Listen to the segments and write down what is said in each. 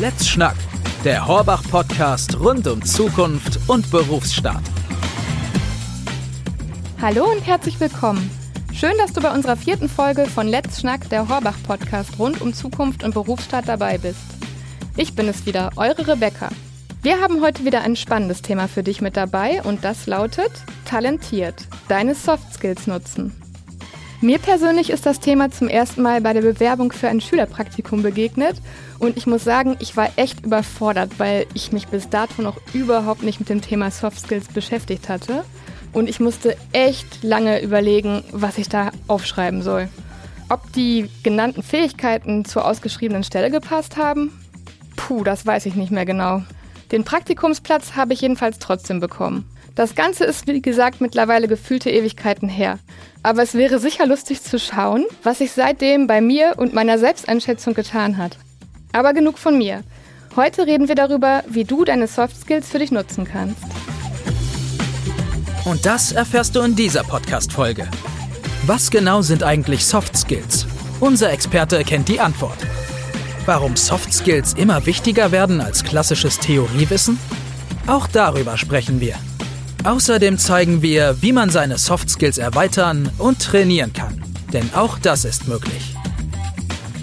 Let's Schnack, der Horbach-Podcast rund um Zukunft und Berufsstart. Hallo und herzlich willkommen. Schön, dass du bei unserer vierten Folge von Let's Schnack, der Horbach-Podcast rund um Zukunft und Berufsstart dabei bist. Ich bin es wieder, eure Rebecca. Wir haben heute wieder ein spannendes Thema für dich mit dabei und das lautet Talentiert, deine Soft Skills nutzen. Mir persönlich ist das Thema zum ersten Mal bei der Bewerbung für ein Schülerpraktikum begegnet und ich muss sagen, ich war echt überfordert, weil ich mich bis dato noch überhaupt nicht mit dem Thema Soft Skills beschäftigt hatte und ich musste echt lange überlegen, was ich da aufschreiben soll. Ob die genannten Fähigkeiten zur ausgeschriebenen Stelle gepasst haben? Puh, das weiß ich nicht mehr genau. Den Praktikumsplatz habe ich jedenfalls trotzdem bekommen. Das Ganze ist, wie gesagt, mittlerweile gefühlte Ewigkeiten her. Aber es wäre sicher lustig zu schauen, was sich seitdem bei mir und meiner Selbsteinschätzung getan hat. Aber genug von mir. Heute reden wir darüber, wie du deine Soft Skills für dich nutzen kannst. Und das erfährst du in dieser Podcast-Folge. Was genau sind eigentlich Soft Skills? Unser Experte kennt die Antwort. Warum Soft Skills immer wichtiger werden als klassisches Theoriewissen? Auch darüber sprechen wir. Außerdem zeigen wir, wie man seine Soft Skills erweitern und trainieren kann. Denn auch das ist möglich.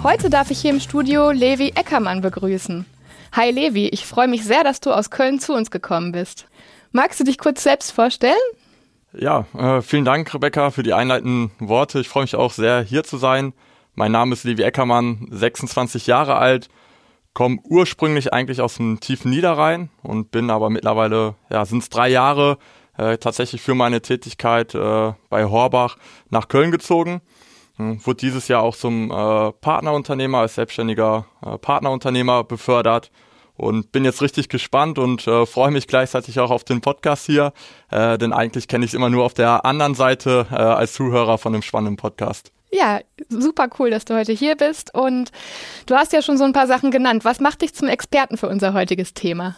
Heute darf ich hier im Studio Levi Eckermann begrüßen. Hi Levi, ich freue mich sehr, dass du aus Köln zu uns gekommen bist. Magst du dich kurz selbst vorstellen? Ja, äh, vielen Dank, Rebecca, für die einleitenden Worte. Ich freue mich auch sehr, hier zu sein. Mein Name ist Levi Eckermann, 26 Jahre alt komme ursprünglich eigentlich aus dem tiefen Niederrhein und bin aber mittlerweile, ja, sind es drei Jahre äh, tatsächlich für meine Tätigkeit äh, bei Horbach nach Köln gezogen. Hm, wurde dieses Jahr auch zum äh, Partnerunternehmer, als selbstständiger äh, Partnerunternehmer befördert und bin jetzt richtig gespannt und äh, freue mich gleichzeitig auch auf den Podcast hier, äh, denn eigentlich kenne ich es immer nur auf der anderen Seite äh, als Zuhörer von einem spannenden Podcast. Ja, super cool, dass du heute hier bist. Und du hast ja schon so ein paar Sachen genannt. Was macht dich zum Experten für unser heutiges Thema?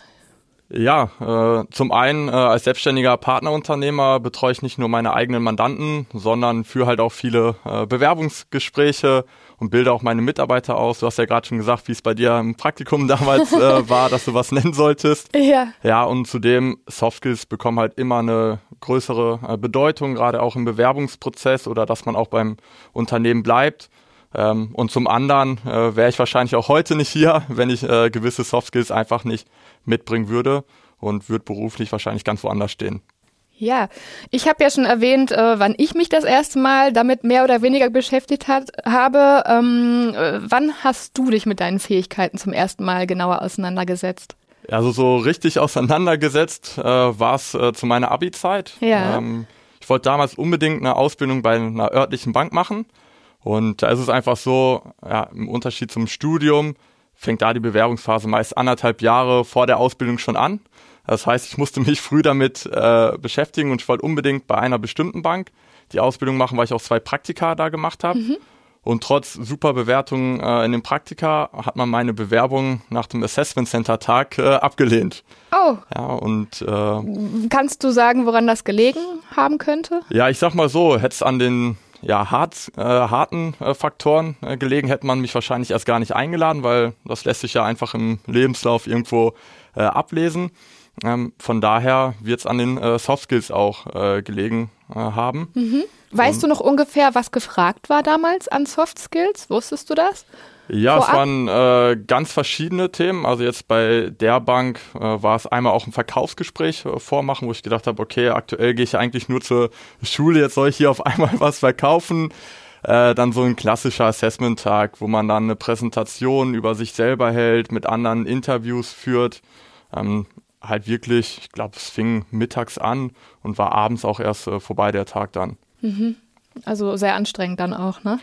Ja, äh, zum einen äh, als selbstständiger Partnerunternehmer betreue ich nicht nur meine eigenen Mandanten, sondern führe halt auch viele äh, Bewerbungsgespräche und bilde auch meine Mitarbeiter aus. Du hast ja gerade schon gesagt, wie es bei dir im Praktikum damals äh, war, dass du was nennen solltest. Ja. Ja, und zudem Soft Skills bekommen halt immer eine größere äh, Bedeutung, gerade auch im Bewerbungsprozess oder dass man auch beim Unternehmen bleibt. Ähm, und zum anderen äh, wäre ich wahrscheinlich auch heute nicht hier, wenn ich äh, gewisse Soft Skills einfach nicht mitbringen würde und würde beruflich wahrscheinlich ganz woanders stehen. Ja, ich habe ja schon erwähnt, äh, wann ich mich das erste Mal damit mehr oder weniger beschäftigt hat, habe. Ähm, äh, wann hast du dich mit deinen Fähigkeiten zum ersten Mal genauer auseinandergesetzt? Also so richtig auseinandergesetzt äh, war es äh, zu meiner Abi-Zeit. Ja. Ähm, ich wollte damals unbedingt eine Ausbildung bei einer örtlichen Bank machen. Und da ist es einfach so, ja, im Unterschied zum Studium fängt da die Bewerbungsphase meist anderthalb Jahre vor der Ausbildung schon an. Das heißt, ich musste mich früh damit äh, beschäftigen und ich wollte unbedingt bei einer bestimmten Bank die Ausbildung machen, weil ich auch zwei Praktika da gemacht habe. Mhm. Und trotz super Bewertungen äh, in den Praktika hat man meine Bewerbung nach dem Assessment Center Tag äh, abgelehnt. Oh. Ja, und äh, kannst du sagen, woran das gelegen haben könnte? Ja, ich sag mal so, hätte es an den ja, hart, äh, harten äh, Faktoren äh, gelegen, hätte man mich wahrscheinlich erst gar nicht eingeladen, weil das lässt sich ja einfach im Lebenslauf irgendwo ablesen. Ähm, von daher wird es an den äh, Soft Skills auch äh, gelegen äh, haben. Mhm. Weißt du noch ungefähr, was gefragt war damals an Soft Skills? Wusstest du das? Ja, Vorab? es waren äh, ganz verschiedene Themen. Also jetzt bei der Bank äh, war es einmal auch ein Verkaufsgespräch äh, vormachen, wo ich gedacht habe, okay, aktuell gehe ich eigentlich nur zur Schule, jetzt soll ich hier auf einmal was verkaufen. Äh, dann so ein klassischer Assessment-Tag, wo man dann eine Präsentation über sich selber hält, mit anderen Interviews führt. Ähm, halt wirklich, ich glaube, es fing mittags an und war abends auch erst äh, vorbei der Tag dann. Mhm. Also sehr anstrengend dann auch, ne?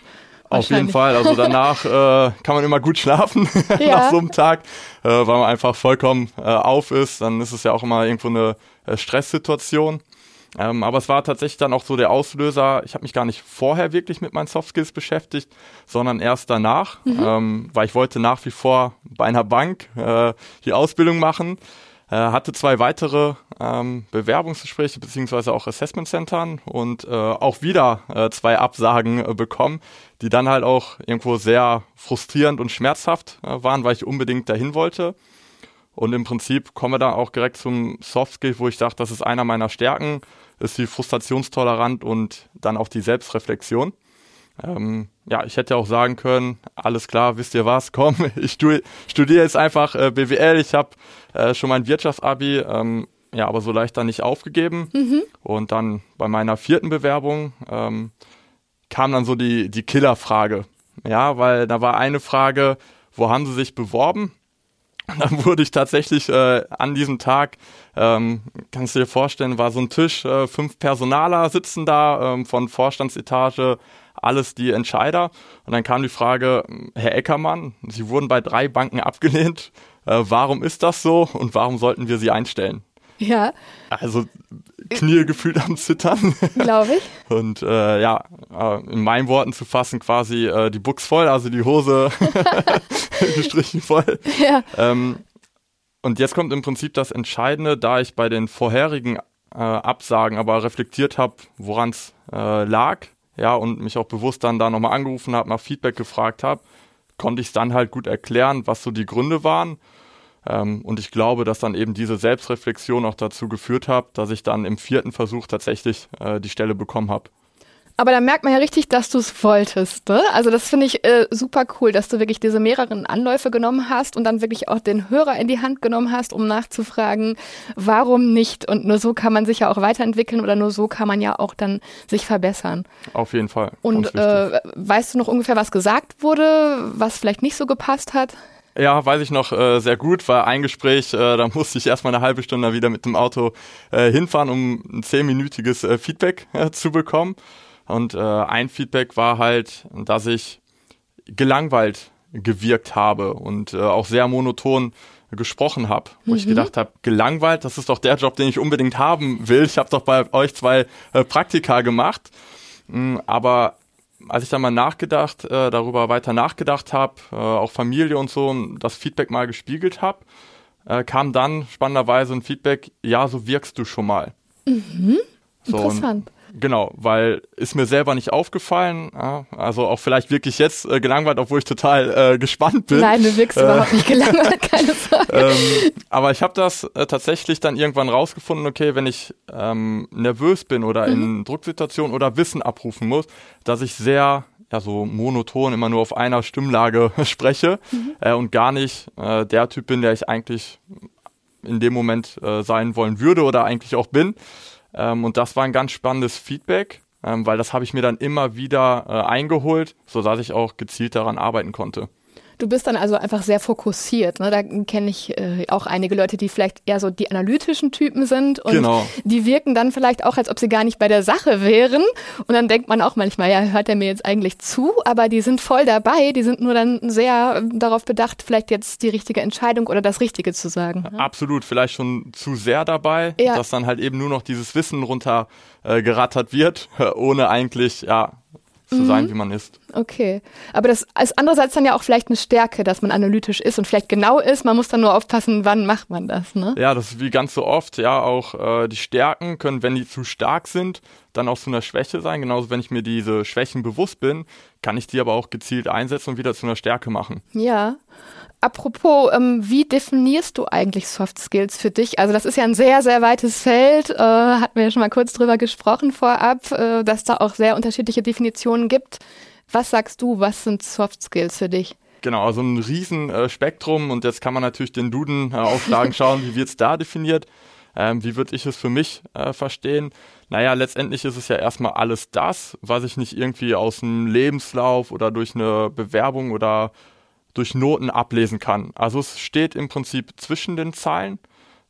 Auf jeden Fall. Also danach äh, kann man immer gut schlafen ja. nach so einem Tag, äh, weil man einfach vollkommen äh, auf ist. Dann ist es ja auch immer irgendwo eine äh, Stresssituation. Ähm, aber es war tatsächlich dann auch so der Auslöser. Ich habe mich gar nicht vorher wirklich mit meinen Soft Skills beschäftigt, sondern erst danach, mhm. ähm, weil ich wollte nach wie vor bei einer Bank äh, die Ausbildung machen. Äh, hatte zwei weitere ähm, Bewerbungsgespräche beziehungsweise auch Assessment Centern und äh, auch wieder äh, zwei Absagen äh, bekommen, die dann halt auch irgendwo sehr frustrierend und schmerzhaft äh, waren, weil ich unbedingt dahin wollte. Und im Prinzip kommen wir da auch direkt zum Soft Skill, wo ich sage, das ist einer meiner Stärken, ist die Frustrationstolerant und dann auch die Selbstreflexion. Ähm, ja, ich hätte auch sagen können, alles klar, wisst ihr was, komm, ich studiere jetzt einfach äh, BWL, ich habe äh, schon mein Wirtschaftsabi, ähm, ja, aber so leicht dann nicht aufgegeben. Mhm. Und dann bei meiner vierten Bewerbung ähm, kam dann so die, die Killerfrage. Ja, weil da war eine Frage, wo haben sie sich beworben? Und dann wurde ich tatsächlich äh, an diesem Tag, ähm, kannst du dir vorstellen, war so ein Tisch, äh, fünf Personaler sitzen da, ähm, von Vorstandsetage, alles die Entscheider. Und dann kam die Frage, Herr Eckermann, Sie wurden bei drei Banken abgelehnt. Äh, warum ist das so und warum sollten wir Sie einstellen? Ja. Also Knie gefühlt am Zittern. Glaube ich. Und äh, ja, äh, in meinen Worten zu fassen, quasi äh, die Buchs voll, also die Hose gestrichen voll. Ja. Ähm, und jetzt kommt im Prinzip das Entscheidende, da ich bei den vorherigen äh, Absagen aber reflektiert habe, woran es äh, lag, ja, und mich auch bewusst dann da nochmal angerufen habe, nach Feedback gefragt habe, konnte ich es dann halt gut erklären, was so die Gründe waren ähm, und ich glaube, dass dann eben diese Selbstreflexion auch dazu geführt hat, dass ich dann im vierten Versuch tatsächlich äh, die Stelle bekommen habe. Aber da merkt man ja richtig, dass du es wolltest. Ne? Also das finde ich äh, super cool, dass du wirklich diese mehreren Anläufe genommen hast und dann wirklich auch den Hörer in die Hand genommen hast, um nachzufragen, warum nicht. Und nur so kann man sich ja auch weiterentwickeln oder nur so kann man ja auch dann sich verbessern. Auf jeden Fall. Und äh, weißt du noch ungefähr, was gesagt wurde, was vielleicht nicht so gepasst hat? Ja, weiß ich noch äh, sehr gut. War ein Gespräch, äh, da musste ich erstmal eine halbe Stunde wieder mit dem Auto äh, hinfahren, um ein zehnminütiges äh, Feedback äh, zu bekommen. Und äh, ein Feedback war halt, dass ich gelangweilt gewirkt habe und äh, auch sehr monoton gesprochen habe, wo mhm. ich gedacht habe, gelangweilt, das ist doch der Job, den ich unbedingt haben will. Ich habe doch bei euch zwei äh, Praktika gemacht, mhm, aber als ich dann mal nachgedacht, äh, darüber weiter nachgedacht habe, äh, auch Familie und so, und das Feedback mal gespiegelt habe, äh, kam dann spannenderweise ein Feedback, ja, so wirkst du schon mal. Mhm. So, Interessant. Genau, weil ist mir selber nicht aufgefallen. Ja, also auch vielleicht wirklich jetzt äh, gelangweilt, obwohl ich total äh, gespannt bin. Nein, du wirkst äh, überhaupt nicht gelangweilt, keine Sorge. ähm, aber ich habe das äh, tatsächlich dann irgendwann rausgefunden, okay, wenn ich ähm, nervös bin oder mhm. in Drucksituationen oder Wissen abrufen muss, dass ich sehr ja so monoton immer nur auf einer Stimmlage spreche mhm. äh, und gar nicht äh, der Typ bin, der ich eigentlich in dem Moment äh, sein wollen würde oder eigentlich auch bin. Ähm, und das war ein ganz spannendes Feedback, ähm, weil das habe ich mir dann immer wieder äh, eingeholt, sodass ich auch gezielt daran arbeiten konnte. Du bist dann also einfach sehr fokussiert. Ne? Da kenne ich äh, auch einige Leute, die vielleicht eher so die analytischen Typen sind und genau. die wirken dann vielleicht auch, als ob sie gar nicht bei der Sache wären. Und dann denkt man auch manchmal, ja, hört er mir jetzt eigentlich zu? Aber die sind voll dabei, die sind nur dann sehr darauf bedacht, vielleicht jetzt die richtige Entscheidung oder das Richtige zu sagen. Ne? Absolut, vielleicht schon zu sehr dabei, ja. dass dann halt eben nur noch dieses Wissen runter äh, wird, ohne eigentlich, ja, zu mhm. sein, wie man ist. Okay. Aber das ist andererseits dann ja auch vielleicht eine Stärke, dass man analytisch ist und vielleicht genau ist. Man muss dann nur aufpassen, wann macht man das, ne? Ja, das ist wie ganz so oft. Ja, auch äh, die Stärken können, wenn die zu stark sind, dann auch zu einer Schwäche sein. Genauso, wenn ich mir diese Schwächen bewusst bin, kann ich die aber auch gezielt einsetzen und wieder zu einer Stärke machen. Ja. Apropos, ähm, wie definierst du eigentlich Soft Skills für dich? Also das ist ja ein sehr, sehr weites Feld, äh, hatten wir ja schon mal kurz drüber gesprochen vorab, äh, dass da auch sehr unterschiedliche Definitionen gibt. Was sagst du, was sind Soft Skills für dich? Genau, also ein riesen äh, Spektrum und jetzt kann man natürlich den Duden äh, aufschlagen, schauen, wie wird es da definiert. Ähm, wie würde ich es für mich äh, verstehen? Naja, letztendlich ist es ja erstmal alles das, was ich nicht irgendwie aus dem Lebenslauf oder durch eine Bewerbung oder durch Noten ablesen kann. Also es steht im Prinzip zwischen den Zeilen.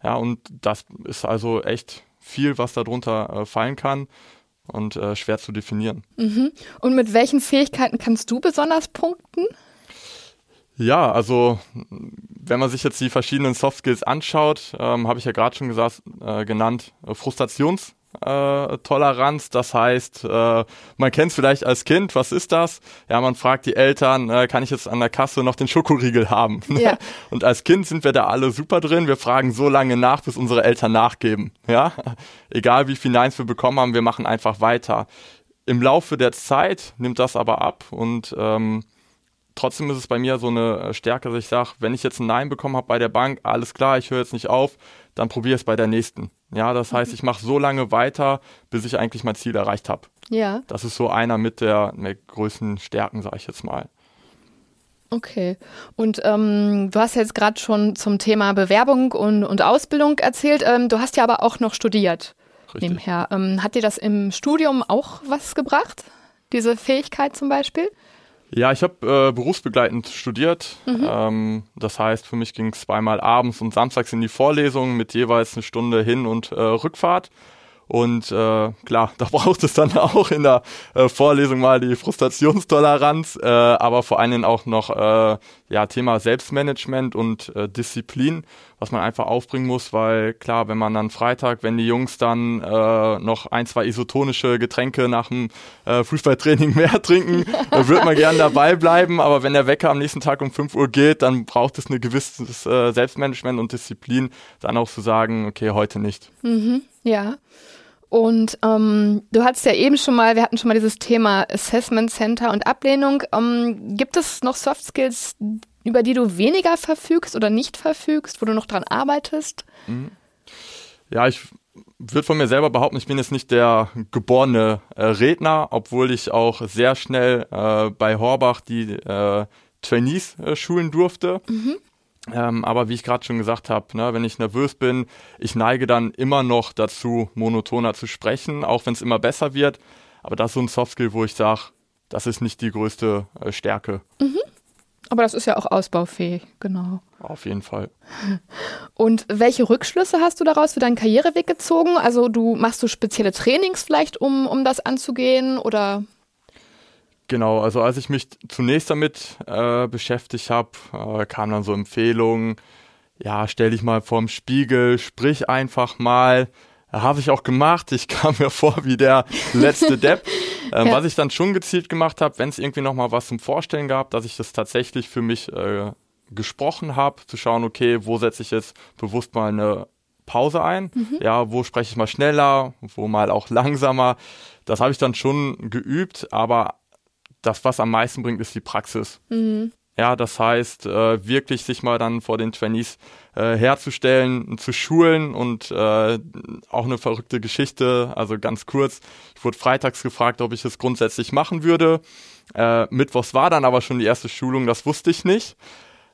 Ja, und das ist also echt viel, was darunter äh, fallen kann und äh, schwer zu definieren. Mhm. Und mit welchen Fähigkeiten kannst du besonders punkten? Ja, also wenn man sich jetzt die verschiedenen Soft Skills anschaut, ähm, habe ich ja gerade schon gesagt, äh, genannt, äh, Frustrations äh, Toleranz. Das heißt, äh, man kennt es vielleicht als Kind, was ist das? Ja, man fragt die Eltern, äh, kann ich jetzt an der Kasse noch den Schokoriegel haben? Ja. Und als Kind sind wir da alle super drin. Wir fragen so lange nach, bis unsere Eltern nachgeben. Ja, egal wie viel Neins wir bekommen haben, wir machen einfach weiter. Im Laufe der Zeit nimmt das aber ab und ähm, trotzdem ist es bei mir so eine Stärke, dass ich sage, wenn ich jetzt ein Nein bekommen habe bei der Bank, alles klar, ich höre jetzt nicht auf, dann probiere es bei der nächsten. Ja, das heißt, mhm. ich mache so lange weiter, bis ich eigentlich mein Ziel erreicht habe. Ja. Das ist so einer mit der, der größten Stärken, sage ich jetzt mal. Okay. Und ähm, du hast jetzt gerade schon zum Thema Bewerbung und, und Ausbildung erzählt. Ähm, du hast ja aber auch noch studiert Richtig. nebenher. Ähm, hat dir das im Studium auch was gebracht? Diese Fähigkeit zum Beispiel? Ja, ich habe äh, berufsbegleitend studiert. Mhm. Ähm, das heißt, für mich ging es zweimal abends und samstags in die Vorlesungen mit jeweils eine Stunde Hin- und äh, Rückfahrt. Und äh, klar, da braucht es dann auch in der äh, Vorlesung mal die Frustrationstoleranz, äh, aber vor allen Dingen auch noch äh, ja, Thema Selbstmanagement und äh, Disziplin, was man einfach aufbringen muss, weil klar, wenn man dann Freitag, wenn die Jungs dann äh, noch ein, zwei isotonische Getränke nach dem äh, Fußballtraining mehr trinken, dann wird man gern dabei bleiben, aber wenn der Wecker am nächsten Tag um 5 Uhr geht, dann braucht es ein gewisses äh, Selbstmanagement und Disziplin, dann auch zu sagen, okay, heute nicht. Mhm, ja. Und ähm, du hattest ja eben schon mal, wir hatten schon mal dieses Thema Assessment Center und Ablehnung. Ähm, gibt es noch Soft Skills, über die du weniger verfügst oder nicht verfügst, wo du noch dran arbeitest? Mhm. Ja, ich würde von mir selber behaupten, ich bin jetzt nicht der geborene äh, Redner, obwohl ich auch sehr schnell äh, bei Horbach die äh, Trainees äh, schulen durfte. Mhm. Ähm, aber wie ich gerade schon gesagt habe, ne, wenn ich nervös bin, ich neige dann immer noch dazu, monotoner zu sprechen, auch wenn es immer besser wird. Aber das ist so ein Softskill, wo ich sage, das ist nicht die größte äh, Stärke. Mhm. Aber das ist ja auch ausbaufähig, genau. Auf jeden Fall. Und welche Rückschlüsse hast du daraus für deinen Karriereweg gezogen? Also du machst du spezielle Trainings vielleicht, um, um das anzugehen oder Genau, also als ich mich zunächst damit äh, beschäftigt habe, äh, kamen dann so Empfehlungen, ja, stell dich mal vorm Spiegel, sprich einfach mal. Habe ich auch gemacht. Ich kam mir vor wie der letzte Depp. Ähm, ja. Was ich dann schon gezielt gemacht habe, wenn es irgendwie noch mal was zum Vorstellen gab, dass ich das tatsächlich für mich äh, gesprochen habe, zu schauen, okay, wo setze ich jetzt bewusst mal eine Pause ein? Mhm. Ja, wo spreche ich mal schneller, wo mal auch langsamer? Das habe ich dann schon geübt, aber das, was am meisten bringt, ist die Praxis. Mhm. Ja, das heißt, äh, wirklich sich mal dann vor den Trainees äh, herzustellen, zu schulen und äh, auch eine verrückte Geschichte, also ganz kurz. Ich wurde freitags gefragt, ob ich es grundsätzlich machen würde. Äh, Mittwochs war dann aber schon die erste Schulung, das wusste ich nicht.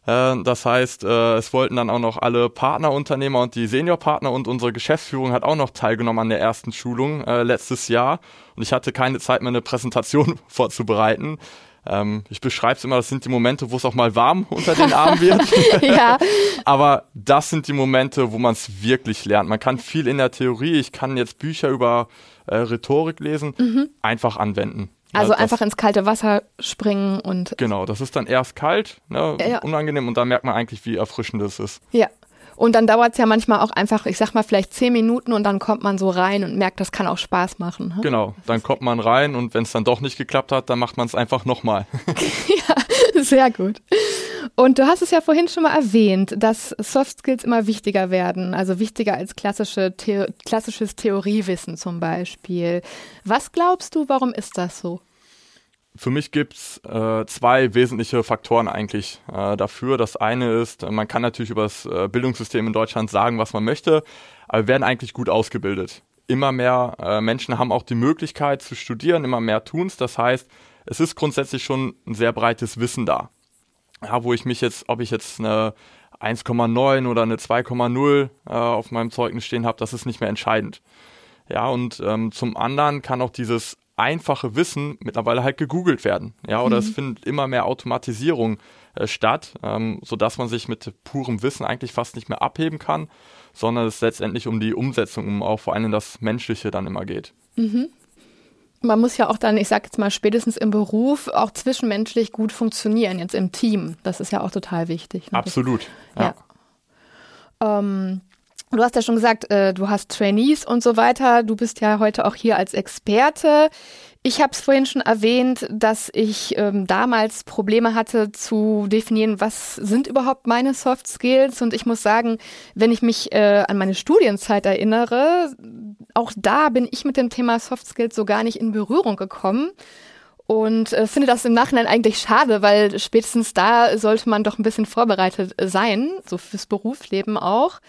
Äh, das heißt, äh, es wollten dann auch noch alle Partnerunternehmer und die Seniorpartner und unsere Geschäftsführung hat auch noch teilgenommen an der ersten Schulung äh, letztes Jahr. Und ich hatte keine Zeit mehr, eine Präsentation vorzubereiten. Ähm, ich beschreibe es immer, das sind die Momente, wo es auch mal warm unter den Armen wird. ja. Aber das sind die Momente, wo man es wirklich lernt. Man kann viel in der Theorie, ich kann jetzt Bücher über äh, Rhetorik lesen, mhm. einfach anwenden. Also ja, einfach ins kalte Wasser springen und. Genau, das ist dann erst kalt, ne, ja. unangenehm und da merkt man eigentlich, wie erfrischend es ist. Ja. Und dann dauert es ja manchmal auch einfach, ich sag mal, vielleicht zehn Minuten und dann kommt man so rein und merkt, das kann auch Spaß machen. Hm? Genau, dann kommt man rein und wenn es dann doch nicht geklappt hat, dann macht man es einfach nochmal. ja, sehr gut. Und du hast es ja vorhin schon mal erwähnt, dass Soft Skills immer wichtiger werden, also wichtiger als klassische The klassisches Theoriewissen zum Beispiel. Was glaubst du, warum ist das so? Für mich gibt's äh, zwei wesentliche Faktoren eigentlich äh, dafür. Das eine ist, man kann natürlich über das äh, Bildungssystem in Deutschland sagen, was man möchte, aber wir werden eigentlich gut ausgebildet. Immer mehr äh, Menschen haben auch die Möglichkeit zu studieren, immer mehr tun's. Das heißt, es ist grundsätzlich schon ein sehr breites Wissen da ja, wo ich mich jetzt, ob ich jetzt eine 1,9 oder eine 2,0 äh, auf meinem Zeugnis stehen habe, das ist nicht mehr entscheidend. Ja, und ähm, zum anderen kann auch dieses einfache Wissen mittlerweile halt gegoogelt werden. Ja, oder mhm. es findet immer mehr Automatisierung äh, statt, ähm, sodass man sich mit purem Wissen eigentlich fast nicht mehr abheben kann, sondern es letztendlich um die Umsetzung, um auch vor allem das Menschliche dann immer geht. Mhm man muss ja auch dann, ich sag jetzt mal, spätestens im Beruf auch zwischenmenschlich gut funktionieren, jetzt im Team. Das ist ja auch total wichtig. Ne? Absolut. Ja. ja. Ähm, Du hast ja schon gesagt, äh, du hast Trainees und so weiter. Du bist ja heute auch hier als Experte. Ich habe es vorhin schon erwähnt, dass ich ähm, damals Probleme hatte zu definieren, was sind überhaupt meine Soft Skills. Und ich muss sagen, wenn ich mich äh, an meine Studienzeit erinnere, auch da bin ich mit dem Thema Soft Skills so gar nicht in Berührung gekommen. Und äh, finde das im Nachhinein eigentlich schade, weil spätestens da sollte man doch ein bisschen vorbereitet sein, so fürs Berufsleben auch.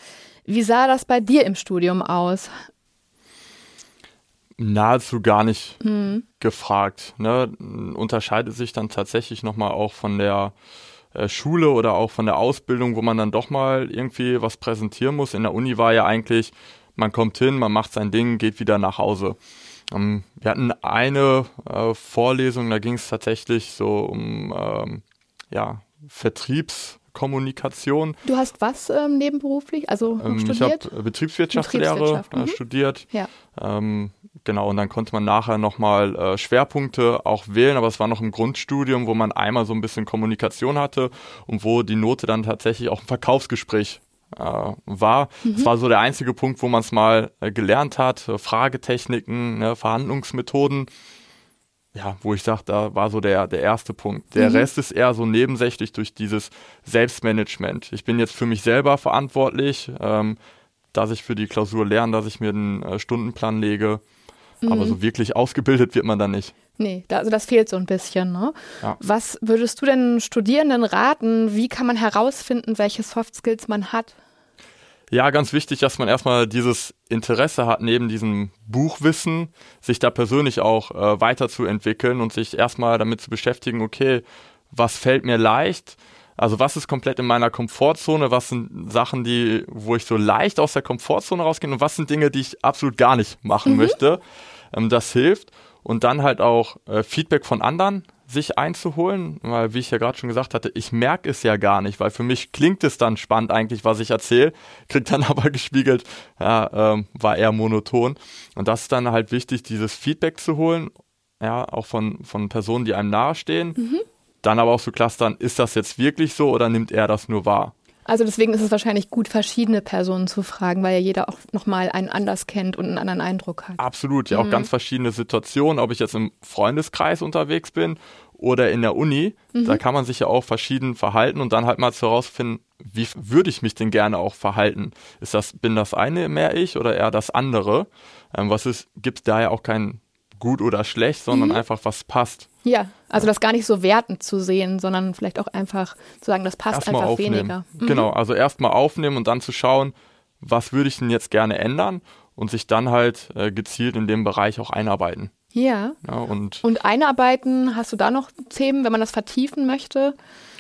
Wie sah das bei dir im Studium aus? nahezu gar nicht mhm. gefragt. Ne? Unterscheidet sich dann tatsächlich nochmal auch von der äh, Schule oder auch von der Ausbildung, wo man dann doch mal irgendwie was präsentieren muss. In der Uni war ja eigentlich, man kommt hin, man macht sein Ding, geht wieder nach Hause. Ähm, wir hatten eine äh, Vorlesung, da ging es tatsächlich so um ähm, ja, Vertriebs- Kommunikation. Du hast was ähm, nebenberuflich, also ähm, studiert? Ich habe Betriebswirtschaftslehre Betriebswirtschaft, äh, studiert. Ja. Ähm, genau, und dann konnte man nachher nochmal äh, Schwerpunkte auch wählen, aber es war noch im Grundstudium, wo man einmal so ein bisschen Kommunikation hatte und wo die Note dann tatsächlich auch ein Verkaufsgespräch äh, war. Mhm. Das war so der einzige Punkt, wo man es mal äh, gelernt hat, äh, Fragetechniken, ne, Verhandlungsmethoden ja, wo ich sage, da war so der, der erste Punkt. Der mhm. Rest ist eher so nebensächlich durch dieses Selbstmanagement. Ich bin jetzt für mich selber verantwortlich, ähm, dass ich für die Klausur lerne, dass ich mir einen äh, Stundenplan lege. Mhm. Aber so wirklich ausgebildet wird man da nicht. Nee, da, also das fehlt so ein bisschen. Ne? Ja. Was würdest du denn Studierenden raten? Wie kann man herausfinden, welche Soft Skills man hat? Ja, ganz wichtig, dass man erstmal dieses Interesse hat, neben diesem Buchwissen, sich da persönlich auch äh, weiterzuentwickeln und sich erstmal damit zu beschäftigen, okay, was fällt mir leicht? Also was ist komplett in meiner Komfortzone? Was sind Sachen, die, wo ich so leicht aus der Komfortzone rausgehe? Und was sind Dinge, die ich absolut gar nicht machen mhm. möchte? Ähm, das hilft. Und dann halt auch äh, Feedback von anderen sich einzuholen, weil wie ich ja gerade schon gesagt hatte, ich merke es ja gar nicht, weil für mich klingt es dann spannend eigentlich, was ich erzähle, kriegt dann aber gespiegelt, ja, ähm, war eher monoton. Und das ist dann halt wichtig, dieses Feedback zu holen, ja, auch von, von Personen, die einem nahestehen. Mhm. Dann aber auch zu clustern, ist das jetzt wirklich so oder nimmt er das nur wahr? Also deswegen ist es wahrscheinlich gut, verschiedene Personen zu fragen, weil ja jeder auch nochmal einen anders kennt und einen anderen Eindruck hat. Absolut, ja, mhm. auch ganz verschiedene Situationen, ob ich jetzt im Freundeskreis unterwegs bin oder in der Uni, mhm. da kann man sich ja auch verschieden verhalten und dann halt mal herausfinden, wie würde ich mich denn gerne auch verhalten? Ist das, bin das eine mehr ich oder eher das andere? Ähm, was ist, gibt da ja auch kein gut oder schlecht, sondern mhm. einfach was passt. Ja, also das gar nicht so wertend zu sehen, sondern vielleicht auch einfach zu sagen, das passt erst einfach weniger. Mhm. Genau, also erstmal aufnehmen und dann zu schauen, was würde ich denn jetzt gerne ändern und sich dann halt äh, gezielt in dem Bereich auch einarbeiten. Ja. ja und, und einarbeiten, hast du da noch Themen, wenn man das vertiefen möchte?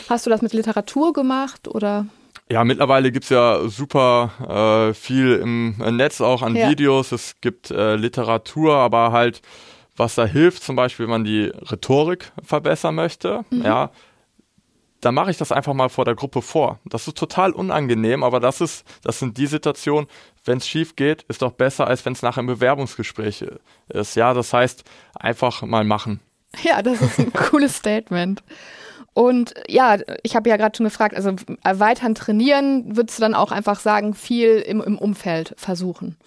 Hast du das mit Literatur gemacht oder? Ja, mittlerweile gibt's ja super äh, viel im Netz auch an ja. Videos. Es gibt äh, Literatur, aber halt, was da hilft, zum Beispiel, wenn man die Rhetorik verbessern möchte, mhm. ja, dann mache ich das einfach mal vor der Gruppe vor. Das ist total unangenehm, aber das ist, das sind die Situationen, wenn es schief geht, ist doch besser, als wenn es nachher im Bewerbungsgespräch ist. Ja, das heißt, einfach mal machen. Ja, das ist ein cooles Statement. Und ja, ich habe ja gerade schon gefragt, also erweitern, trainieren, würdest du dann auch einfach sagen, viel im, im Umfeld versuchen?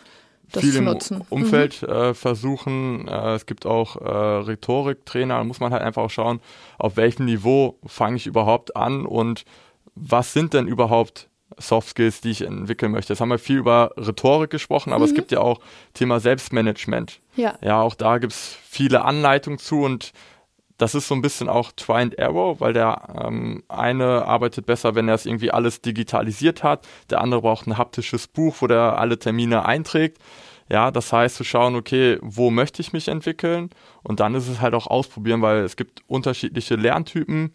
Das viel zu im nutzen. Umfeld mhm. äh, versuchen. Äh, es gibt auch äh, Rhetoriktrainer, da muss man halt einfach auch schauen, auf welchem Niveau fange ich überhaupt an und was sind denn überhaupt Soft Skills, die ich entwickeln möchte. Jetzt haben wir viel über Rhetorik gesprochen, aber mhm. es gibt ja auch Thema Selbstmanagement. Ja. Ja, auch da gibt es viele Anleitungen zu und das ist so ein bisschen auch Try and Error, weil der ähm, eine arbeitet besser, wenn er es irgendwie alles digitalisiert hat. Der andere braucht ein haptisches Buch, wo der alle Termine einträgt. Ja, das heißt zu schauen, okay, wo möchte ich mich entwickeln? Und dann ist es halt auch ausprobieren, weil es gibt unterschiedliche Lerntypen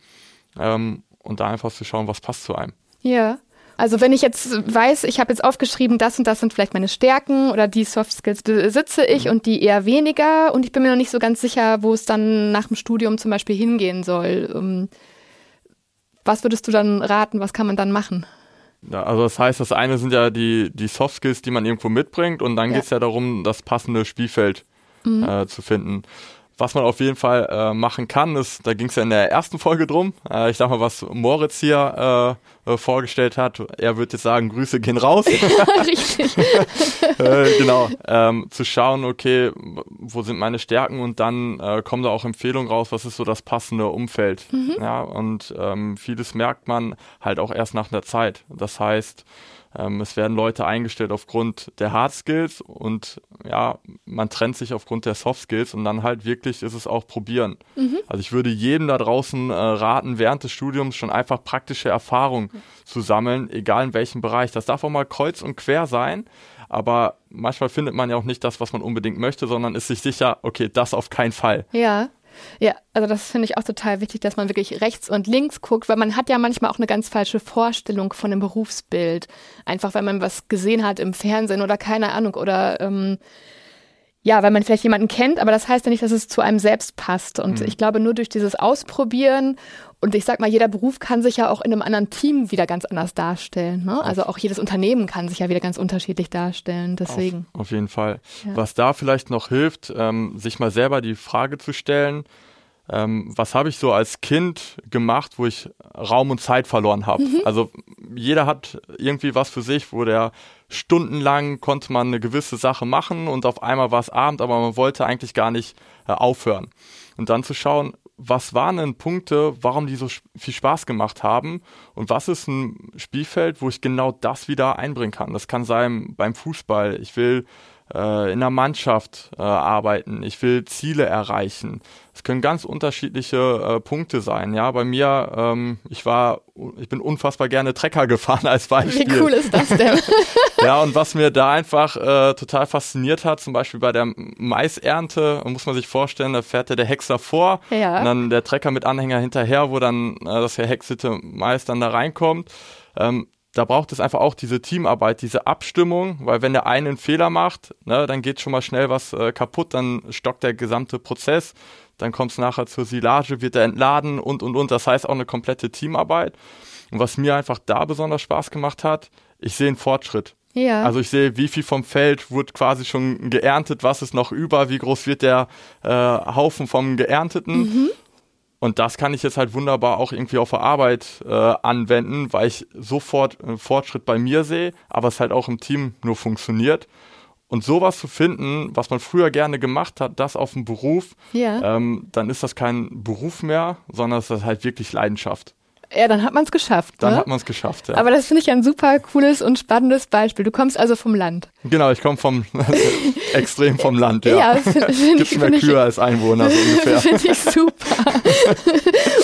ähm, und da einfach zu schauen, was passt zu einem. Ja. Also wenn ich jetzt weiß, ich habe jetzt aufgeschrieben, das und das sind vielleicht meine Stärken oder die Soft Skills besitze ich mhm. und die eher weniger und ich bin mir noch nicht so ganz sicher, wo es dann nach dem Studium zum Beispiel hingehen soll. Ähm, was würdest du dann raten? Was kann man dann machen? Ja, also das heißt, das eine sind ja die, die Soft Skills, die man irgendwo mitbringt und dann ja. geht es ja darum, das passende Spielfeld mhm. äh, zu finden was man auf jeden Fall äh, machen kann, ist, da ging es ja in der ersten Folge drum, äh, ich sag mal, was Moritz hier äh, äh vorgestellt hat. Er würde jetzt sagen, Grüße gehen raus. Richtig. äh, genau. Ähm, zu schauen, okay, wo sind meine Stärken und dann äh, kommen da auch Empfehlungen raus, was ist so das passende Umfeld. Mhm. Ja, und ähm, vieles merkt man halt auch erst nach einer Zeit. Das heißt, ähm, es werden Leute eingestellt aufgrund der Hard Skills und ja, man trennt sich aufgrund der Soft Skills und dann halt wirklich ist es auch probieren. Mhm. Also ich würde jedem da draußen äh, raten, während des Studiums schon einfach praktische Erfahrung mhm. zu sammeln, egal in welchem Bereich. Das darf auch mal kreuz und quer sein, aber manchmal findet man ja auch nicht das, was man unbedingt möchte, sondern ist sich sicher, okay, das auf keinen Fall. Ja. Ja, also das finde ich auch total wichtig, dass man wirklich rechts und links guckt, weil man hat ja manchmal auch eine ganz falsche Vorstellung von einem Berufsbild. Einfach weil man was gesehen hat im Fernsehen oder keine Ahnung oder ähm, ja, weil man vielleicht jemanden kennt, aber das heißt ja nicht, dass es zu einem selbst passt. Und mhm. ich glaube, nur durch dieses Ausprobieren und ich sag mal, jeder Beruf kann sich ja auch in einem anderen Team wieder ganz anders darstellen. Ne? Also auch jedes Unternehmen kann sich ja wieder ganz unterschiedlich darstellen. Deswegen. Auf, auf jeden Fall. Ja. Was da vielleicht noch hilft, ähm, sich mal selber die Frage zu stellen, ähm, was habe ich so als Kind gemacht, wo ich Raum und Zeit verloren habe. Mhm. Also jeder hat irgendwie was für sich, wo der stundenlang konnte man eine gewisse Sache machen und auf einmal war es Abend, aber man wollte eigentlich gar nicht äh, aufhören. Und dann zu schauen, was waren denn Punkte, warum die so viel Spaß gemacht haben und was ist ein Spielfeld, wo ich genau das wieder einbringen kann. Das kann sein beim Fußball. Ich will äh, in der Mannschaft äh, arbeiten, ich will Ziele erreichen. Es können ganz unterschiedliche äh, Punkte sein. Ja, bei mir, ähm, ich war, ich bin unfassbar gerne Trecker gefahren als Beispiel. Wie cool ist das denn? ja, und was mir da einfach äh, total fasziniert hat, zum Beispiel bei der Maisernte, muss man sich vorstellen, da fährt ja der Hexer vor ja. und dann der Trecker mit Anhänger hinterher, wo dann äh, das verhexete Mais dann da reinkommt. Ähm, da braucht es einfach auch diese Teamarbeit, diese Abstimmung, weil wenn der eine einen Fehler macht, ne, dann geht schon mal schnell was äh, kaputt, dann stockt der gesamte Prozess, dann kommt es nachher zur Silage, wird er entladen und und und. Das heißt auch eine komplette Teamarbeit. Und was mir einfach da besonders Spaß gemacht hat, ich sehe einen Fortschritt. Ja. Also ich sehe, wie viel vom Feld wurde quasi schon geerntet, was ist noch über, wie groß wird der äh, Haufen vom Geernteten. Mhm. Und das kann ich jetzt halt wunderbar auch irgendwie auf der Arbeit äh, anwenden, weil ich sofort einen Fortschritt bei mir sehe, aber es halt auch im Team nur funktioniert. Und sowas zu finden, was man früher gerne gemacht hat, das auf dem Beruf, ja. ähm, dann ist das kein Beruf mehr, sondern es ist halt wirklich Leidenschaft. Ja, dann hat man es geschafft. Dann ne? hat man es geschafft, ja. Aber das finde ich ein super cooles und spannendes Beispiel. Du kommst also vom Land. Genau, ich komme vom extrem vom Land, ja. Ja, finde find ich. mehr Kühe als Einwohner so ungefähr. Finde ich super.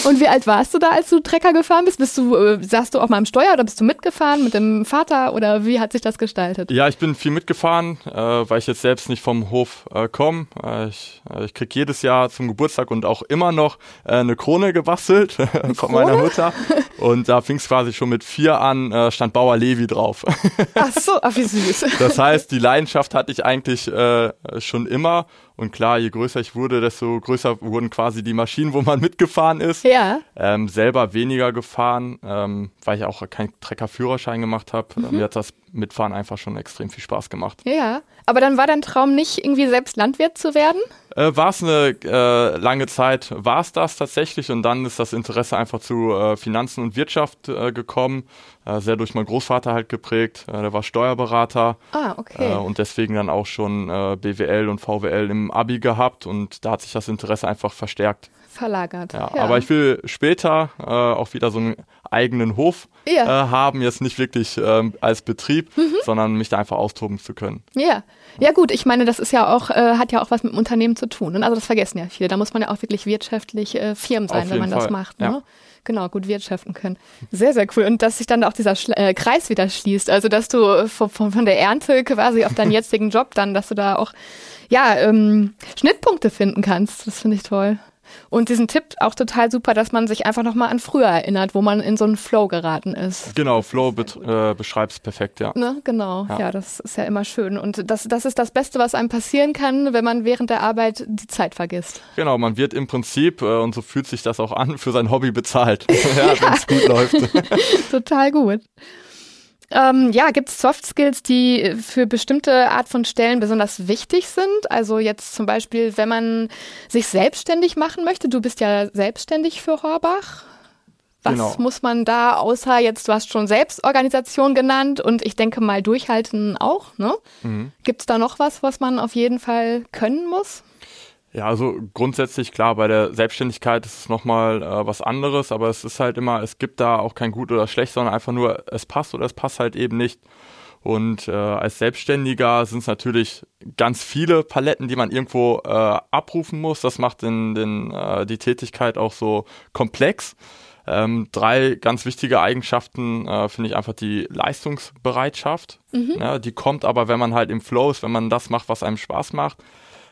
und wie alt warst du da, als du Trecker gefahren bist? Bist du, äh, saßt du auch mal im Steuer oder bist du mitgefahren mit dem Vater oder wie hat sich das gestaltet? Ja, ich bin viel mitgefahren, äh, weil ich jetzt selbst nicht vom Hof äh, komme. Äh, ich, äh, ich krieg jedes Jahr zum Geburtstag und auch immer noch äh, eine Krone gebastelt von meiner Mutter. Und da fing es quasi schon mit vier an, äh, stand Bauer Levi drauf. Ach so, ach wie süß. Das heißt, die Leidenschaft hatte ich eigentlich äh, schon immer. Und klar, je größer ich wurde, desto größer wurden quasi die Maschinen, wo man mitgefahren ist. Ja. Ähm, selber weniger gefahren, ähm, weil ich auch keinen Treckerführerschein gemacht habe. Mhm. Mir hat das Mitfahren einfach schon extrem viel Spaß gemacht. Ja, aber dann war dein Traum nicht irgendwie selbst Landwirt zu werden? Äh, war es eine äh, lange Zeit, war es das tatsächlich und dann ist das Interesse einfach zu äh, Finanzen und Wirtschaft äh, gekommen, sehr durch meinen Großvater halt geprägt, äh, der war Steuerberater ah, okay. und deswegen dann auch schon BWL und VWL im Abi gehabt und da hat sich das Interesse einfach verstärkt verlagert. Ja, ja, Aber ich will später äh, auch wieder so einen eigenen Hof ja. äh, haben, jetzt nicht wirklich ähm, als Betrieb, mhm. sondern mich da einfach austoben zu können. Ja. Ja gut, ich meine, das ist ja auch, äh, hat ja auch was mit dem Unternehmen zu tun. Und also das vergessen ja viele. Da muss man ja auch wirklich wirtschaftlich äh, firm sein, wenn man Fall. das macht. Ne? Genau, gut wirtschaften können. Sehr, sehr cool. Und dass sich dann auch dieser Schla äh, Kreis wieder schließt. Also, dass du von, von der Ernte quasi auf deinen jetzigen Job dann, dass du da auch ja, ähm, Schnittpunkte finden kannst. Das finde ich toll. Und diesen Tipp auch total super, dass man sich einfach nochmal an früher erinnert, wo man in so einen Flow geraten ist. Genau, Flow äh, beschreibt es perfekt, ja. Ne? Genau, ja. ja. das ist ja immer schön. Und das, das ist das Beste, was einem passieren kann, wenn man während der Arbeit die Zeit vergisst. Genau, man wird im Prinzip, äh, und so fühlt sich das auch an, für sein Hobby bezahlt, ja, ja. wenn es gut läuft. total gut. Ähm, ja, gibt es Soft Skills, die für bestimmte Art von Stellen besonders wichtig sind? Also jetzt zum Beispiel, wenn man sich selbstständig machen möchte. Du bist ja selbstständig für Horbach. Was genau. muss man da, außer jetzt, du hast schon Selbstorganisation genannt und ich denke mal durchhalten auch, ne? Mhm. Gibt es da noch was, was man auf jeden Fall können muss? Ja, also grundsätzlich klar, bei der Selbstständigkeit ist es nochmal äh, was anderes, aber es ist halt immer, es gibt da auch kein gut oder schlecht, sondern einfach nur, es passt oder es passt halt eben nicht. Und äh, als Selbstständiger sind es natürlich ganz viele Paletten, die man irgendwo äh, abrufen muss. Das macht den, den, äh, die Tätigkeit auch so komplex. Ähm, drei ganz wichtige Eigenschaften äh, finde ich einfach die Leistungsbereitschaft. Mhm. Ja, die kommt aber, wenn man halt im Flow ist, wenn man das macht, was einem Spaß macht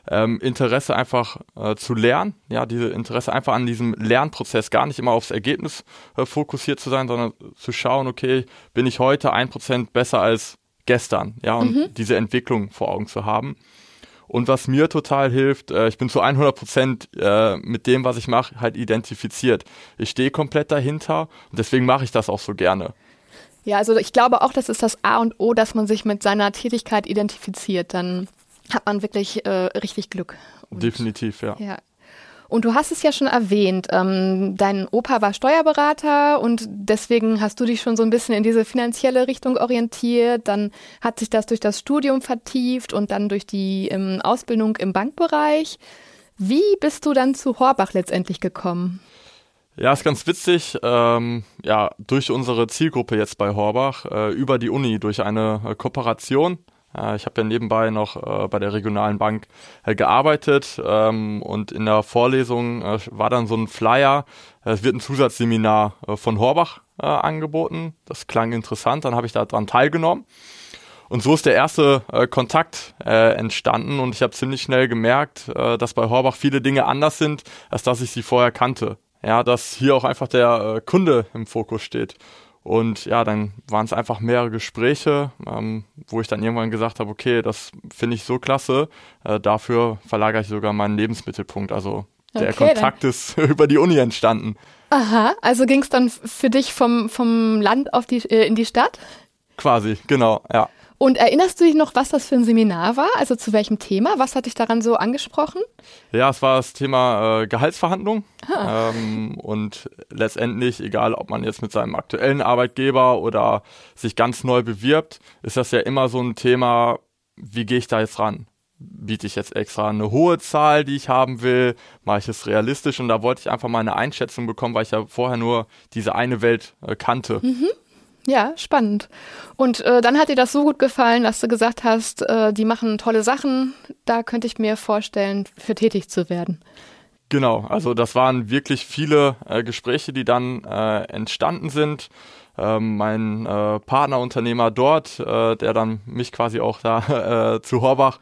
ähm, Interesse einfach äh, zu lernen, ja, diese Interesse einfach an diesem Lernprozess, gar nicht immer aufs Ergebnis äh, fokussiert zu sein, sondern zu schauen, okay, bin ich heute ein Prozent besser als gestern, ja, und mhm. diese Entwicklung vor Augen zu haben. Und was mir total hilft, äh, ich bin zu 100 Prozent äh, mit dem, was ich mache, halt identifiziert. Ich stehe komplett dahinter und deswegen mache ich das auch so gerne. Ja, also ich glaube auch, das ist das A und O, dass man sich mit seiner Tätigkeit identifiziert. Dann hat man wirklich äh, richtig Glück. Und, Definitiv, ja. ja. Und du hast es ja schon erwähnt, ähm, dein Opa war Steuerberater und deswegen hast du dich schon so ein bisschen in diese finanzielle Richtung orientiert. Dann hat sich das durch das Studium vertieft und dann durch die ähm, Ausbildung im Bankbereich. Wie bist du dann zu Horbach letztendlich gekommen? Ja, ist ganz witzig. Ähm, ja, durch unsere Zielgruppe jetzt bei Horbach, äh, über die Uni, durch eine äh, Kooperation ich habe ja nebenbei noch äh, bei der regionalen Bank äh, gearbeitet ähm, und in der Vorlesung äh, war dann so ein Flyer. Es wird ein Zusatzseminar äh, von Horbach äh, angeboten. Das klang interessant, dann habe ich daran teilgenommen. Und so ist der erste äh, Kontakt äh, entstanden und ich habe ziemlich schnell gemerkt, äh, dass bei Horbach viele Dinge anders sind, als dass ich sie vorher kannte. Ja, dass hier auch einfach der äh, Kunde im Fokus steht. Und ja, dann waren es einfach mehrere Gespräche, ähm, wo ich dann irgendwann gesagt habe, okay, das finde ich so klasse, äh, dafür verlagere ich sogar meinen Lebensmittelpunkt. Also der okay, Kontakt dann. ist über die Uni entstanden. Aha, also ging es dann für dich vom, vom Land auf die, äh, in die Stadt? Quasi, genau, ja. Und erinnerst du dich noch, was das für ein Seminar war? Also zu welchem Thema? Was hat dich daran so angesprochen? Ja, es war das Thema äh, Gehaltsverhandlung. Ah. Ähm, und letztendlich, egal ob man jetzt mit seinem aktuellen Arbeitgeber oder sich ganz neu bewirbt, ist das ja immer so ein Thema, wie gehe ich da jetzt ran? Biete ich jetzt extra eine hohe Zahl, die ich haben will? Mache ich es realistisch? Und da wollte ich einfach mal eine Einschätzung bekommen, weil ich ja vorher nur diese eine Welt äh, kannte. Mhm. Ja, spannend. Und äh, dann hat dir das so gut gefallen, dass du gesagt hast, äh, die machen tolle Sachen, da könnte ich mir vorstellen, für tätig zu werden. Genau, also das waren wirklich viele äh, Gespräche, die dann äh, entstanden sind. Ähm, mein äh, Partnerunternehmer dort, äh, der dann mich quasi auch da zu Horbach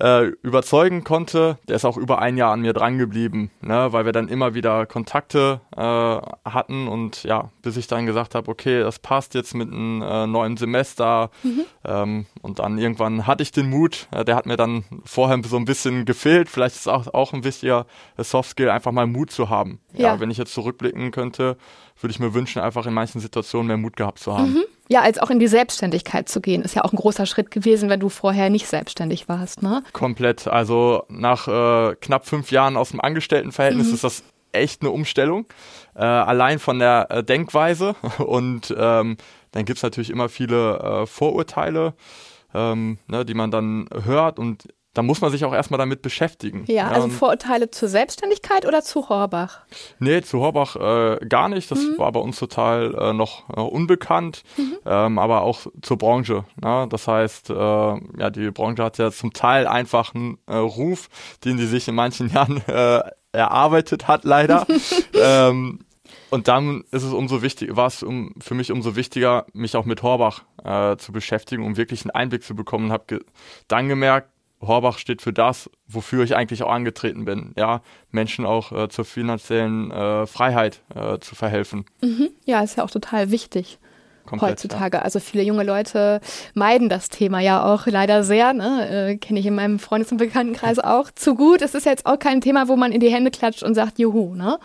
äh, überzeugen konnte, der ist auch über ein Jahr an mir dran geblieben, ne, weil wir dann immer wieder Kontakte äh, hatten und ja, bis ich dann gesagt habe, okay, das passt jetzt mit einem äh, neuen Semester mhm. ähm, und dann irgendwann hatte ich den Mut, äh, der hat mir dann vorher so ein bisschen gefehlt, vielleicht ist auch, auch ein wichtiger Softskill, einfach mal Mut zu haben. Ja. ja, wenn ich jetzt zurückblicken könnte, würde ich mir wünschen, einfach in manchen Situationen mehr Mut gehabt zu haben. Mhm. Ja, als auch in die Selbstständigkeit zu gehen, ist ja auch ein großer Schritt gewesen, wenn du vorher nicht selbstständig warst, ne? Komplett. Also nach äh, knapp fünf Jahren aus dem Angestelltenverhältnis mhm. ist das echt eine Umstellung. Äh, allein von der äh, Denkweise. Und ähm, dann gibt's natürlich immer viele äh, Vorurteile, ähm, ne, die man dann hört. Und da muss man sich auch erstmal damit beschäftigen. Ja, also Vorurteile zur Selbstständigkeit oder zu Horbach? Nee, zu Horbach äh, gar nicht. Das mhm. war bei uns total äh, noch äh, unbekannt, mhm. ähm, aber auch zur Branche. Ne? Das heißt, äh, ja, die Branche hat ja zum Teil einfach einen äh, Ruf, den sie sich in manchen Jahren äh, erarbeitet hat, leider. ähm, und dann ist es umso wichtiger, war es um, für mich umso wichtiger, mich auch mit Horbach zu beschäftigen, um wirklich einen Einblick zu bekommen. Und habe ge dann gemerkt, Horbach steht für das, wofür ich eigentlich auch angetreten bin, ja, Menschen auch äh, zur finanziellen äh, Freiheit äh, zu verhelfen. Mhm. Ja, ist ja auch total wichtig. Komplett, heutzutage. Ja. Also viele junge Leute meiden das Thema ja auch leider sehr. Ne? Äh, Kenne ich in meinem Freundes- und Bekanntenkreis auch zu gut. Es ist jetzt auch kein Thema, wo man in die Hände klatscht und sagt, juhu. Ne?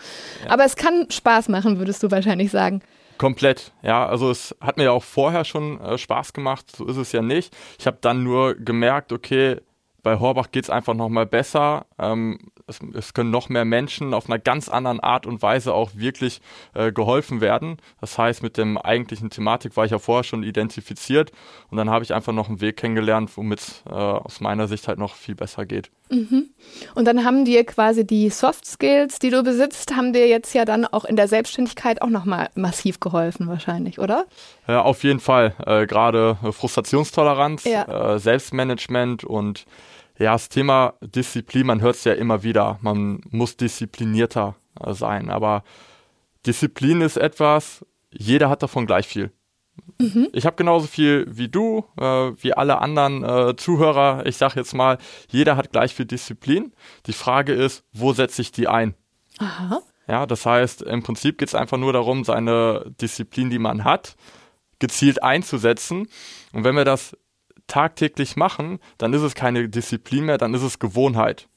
Ja. Aber es kann Spaß machen, würdest du wahrscheinlich sagen. Komplett, ja. Also es hat mir ja auch vorher schon äh, Spaß gemacht, so ist es ja nicht. Ich habe dann nur gemerkt, okay, bei Horbach geht es einfach nochmal besser. Ähm, es, es, können noch mehr Menschen auf einer ganz anderen Art und Weise auch wirklich äh, geholfen werden. Das heißt, mit dem eigentlichen Thematik war ich ja vorher schon identifiziert und dann habe ich einfach noch einen Weg kennengelernt, womit es äh, aus meiner Sicht halt noch viel besser geht. Mhm. Und dann haben dir quasi die Soft Skills, die du besitzt, haben dir jetzt ja dann auch in der Selbstständigkeit auch nochmal massiv geholfen wahrscheinlich, oder? Ja, auf jeden Fall. Äh, Gerade Frustrationstoleranz, ja. Äh, Selbstmanagement und ja, das Thema Disziplin, man hört es ja immer wieder, man muss disziplinierter sein, aber Disziplin ist etwas, jeder hat davon gleich viel. Mhm. Ich habe genauso viel wie du, äh, wie alle anderen äh, Zuhörer. Ich sage jetzt mal, jeder hat gleich viel Disziplin. Die Frage ist, wo setze ich die ein? Aha. Ja, das heißt, im Prinzip geht es einfach nur darum, seine Disziplin, die man hat, gezielt einzusetzen. Und wenn wir das tagtäglich machen, dann ist es keine Disziplin mehr, dann ist es Gewohnheit.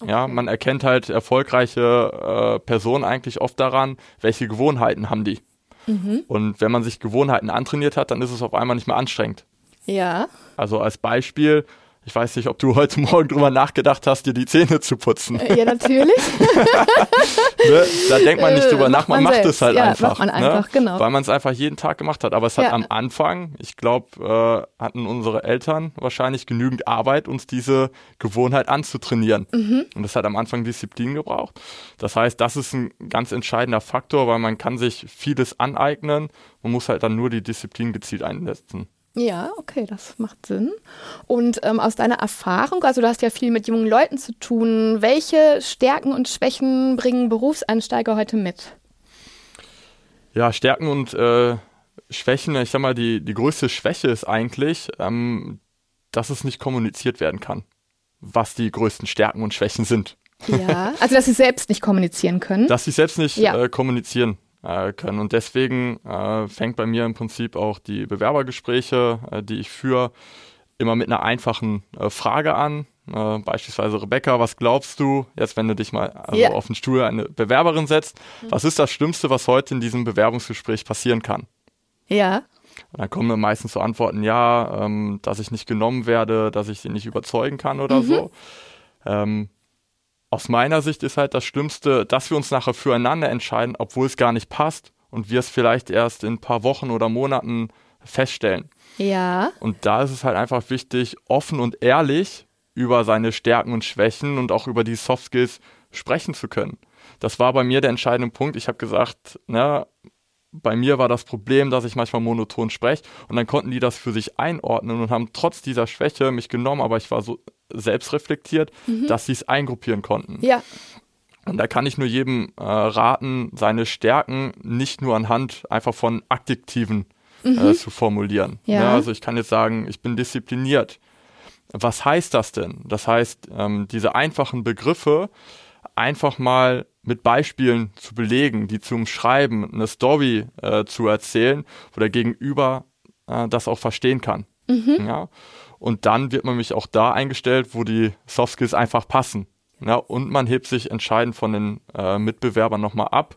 Okay. Ja, man erkennt halt erfolgreiche äh, Personen eigentlich oft daran, welche Gewohnheiten haben die. Mhm. Und wenn man sich Gewohnheiten antrainiert hat, dann ist es auf einmal nicht mehr anstrengend. Ja. Also als Beispiel, ich weiß nicht, ob du heute Morgen drüber nachgedacht hast, dir die Zähne zu putzen. Äh, ja, natürlich. ne? Da denkt man nicht drüber äh, nach, man, man macht es halt ja, einfach. Macht man einfach, ne? genau. Weil man es einfach jeden Tag gemacht hat. Aber es hat ja. am Anfang, ich glaube, äh, hatten unsere Eltern wahrscheinlich genügend Arbeit, uns diese Gewohnheit anzutrainieren. Mhm. Und das hat am Anfang Disziplin gebraucht. Das heißt, das ist ein ganz entscheidender Faktor, weil man kann sich vieles aneignen. Man muss halt dann nur die Disziplin gezielt einsetzen. Ja, okay, das macht Sinn. Und ähm, aus deiner Erfahrung, also du hast ja viel mit jungen Leuten zu tun, welche Stärken und Schwächen bringen Berufseinsteiger heute mit? Ja, Stärken und äh, Schwächen, ich sag mal, die, die größte Schwäche ist eigentlich, ähm, dass es nicht kommuniziert werden kann, was die größten Stärken und Schwächen sind. Ja, also dass sie selbst nicht kommunizieren können. Dass sie selbst nicht ja. äh, kommunizieren äh, können. Und deswegen äh, fängt bei mir im Prinzip auch die Bewerbergespräche, äh, die ich führe, immer mit einer einfachen äh, Frage an. Äh, beispielsweise Rebecca, was glaubst du, jetzt wenn du dich mal also yeah. auf den Stuhl eine Bewerberin setzt, mhm. was ist das Schlimmste, was heute in diesem Bewerbungsgespräch passieren kann? Ja. Und dann kommen meistens so Antworten, ja, ähm, dass ich nicht genommen werde, dass ich sie nicht überzeugen kann oder mhm. so. Ähm, aus meiner Sicht ist halt das Schlimmste, dass wir uns nachher füreinander entscheiden, obwohl es gar nicht passt und wir es vielleicht erst in ein paar Wochen oder Monaten feststellen. Ja. Und da ist es halt einfach wichtig, offen und ehrlich über seine Stärken und Schwächen und auch über die Soft Skills sprechen zu können. Das war bei mir der entscheidende Punkt. Ich habe gesagt, na, bei mir war das Problem, dass ich manchmal monoton spreche und dann konnten die das für sich einordnen und haben trotz dieser Schwäche mich genommen, aber ich war so selbst reflektiert, mhm. dass sie es eingruppieren konnten. Ja. Und da kann ich nur jedem äh, raten, seine Stärken nicht nur anhand einfach von Adjektiven äh, mhm. äh, zu formulieren. Ja. ja. also ich kann jetzt sagen, ich bin diszipliniert. Was heißt das denn? Das heißt, ähm, diese einfachen Begriffe einfach mal mit Beispielen zu belegen, die zum Schreiben eine Story äh, zu erzählen, wo der Gegenüber äh, das auch verstehen kann. Mhm. Ja? Und dann wird man mich auch da eingestellt, wo die Soft Skills einfach passen. Ja, und man hebt sich entscheidend von den äh, Mitbewerbern nochmal ab,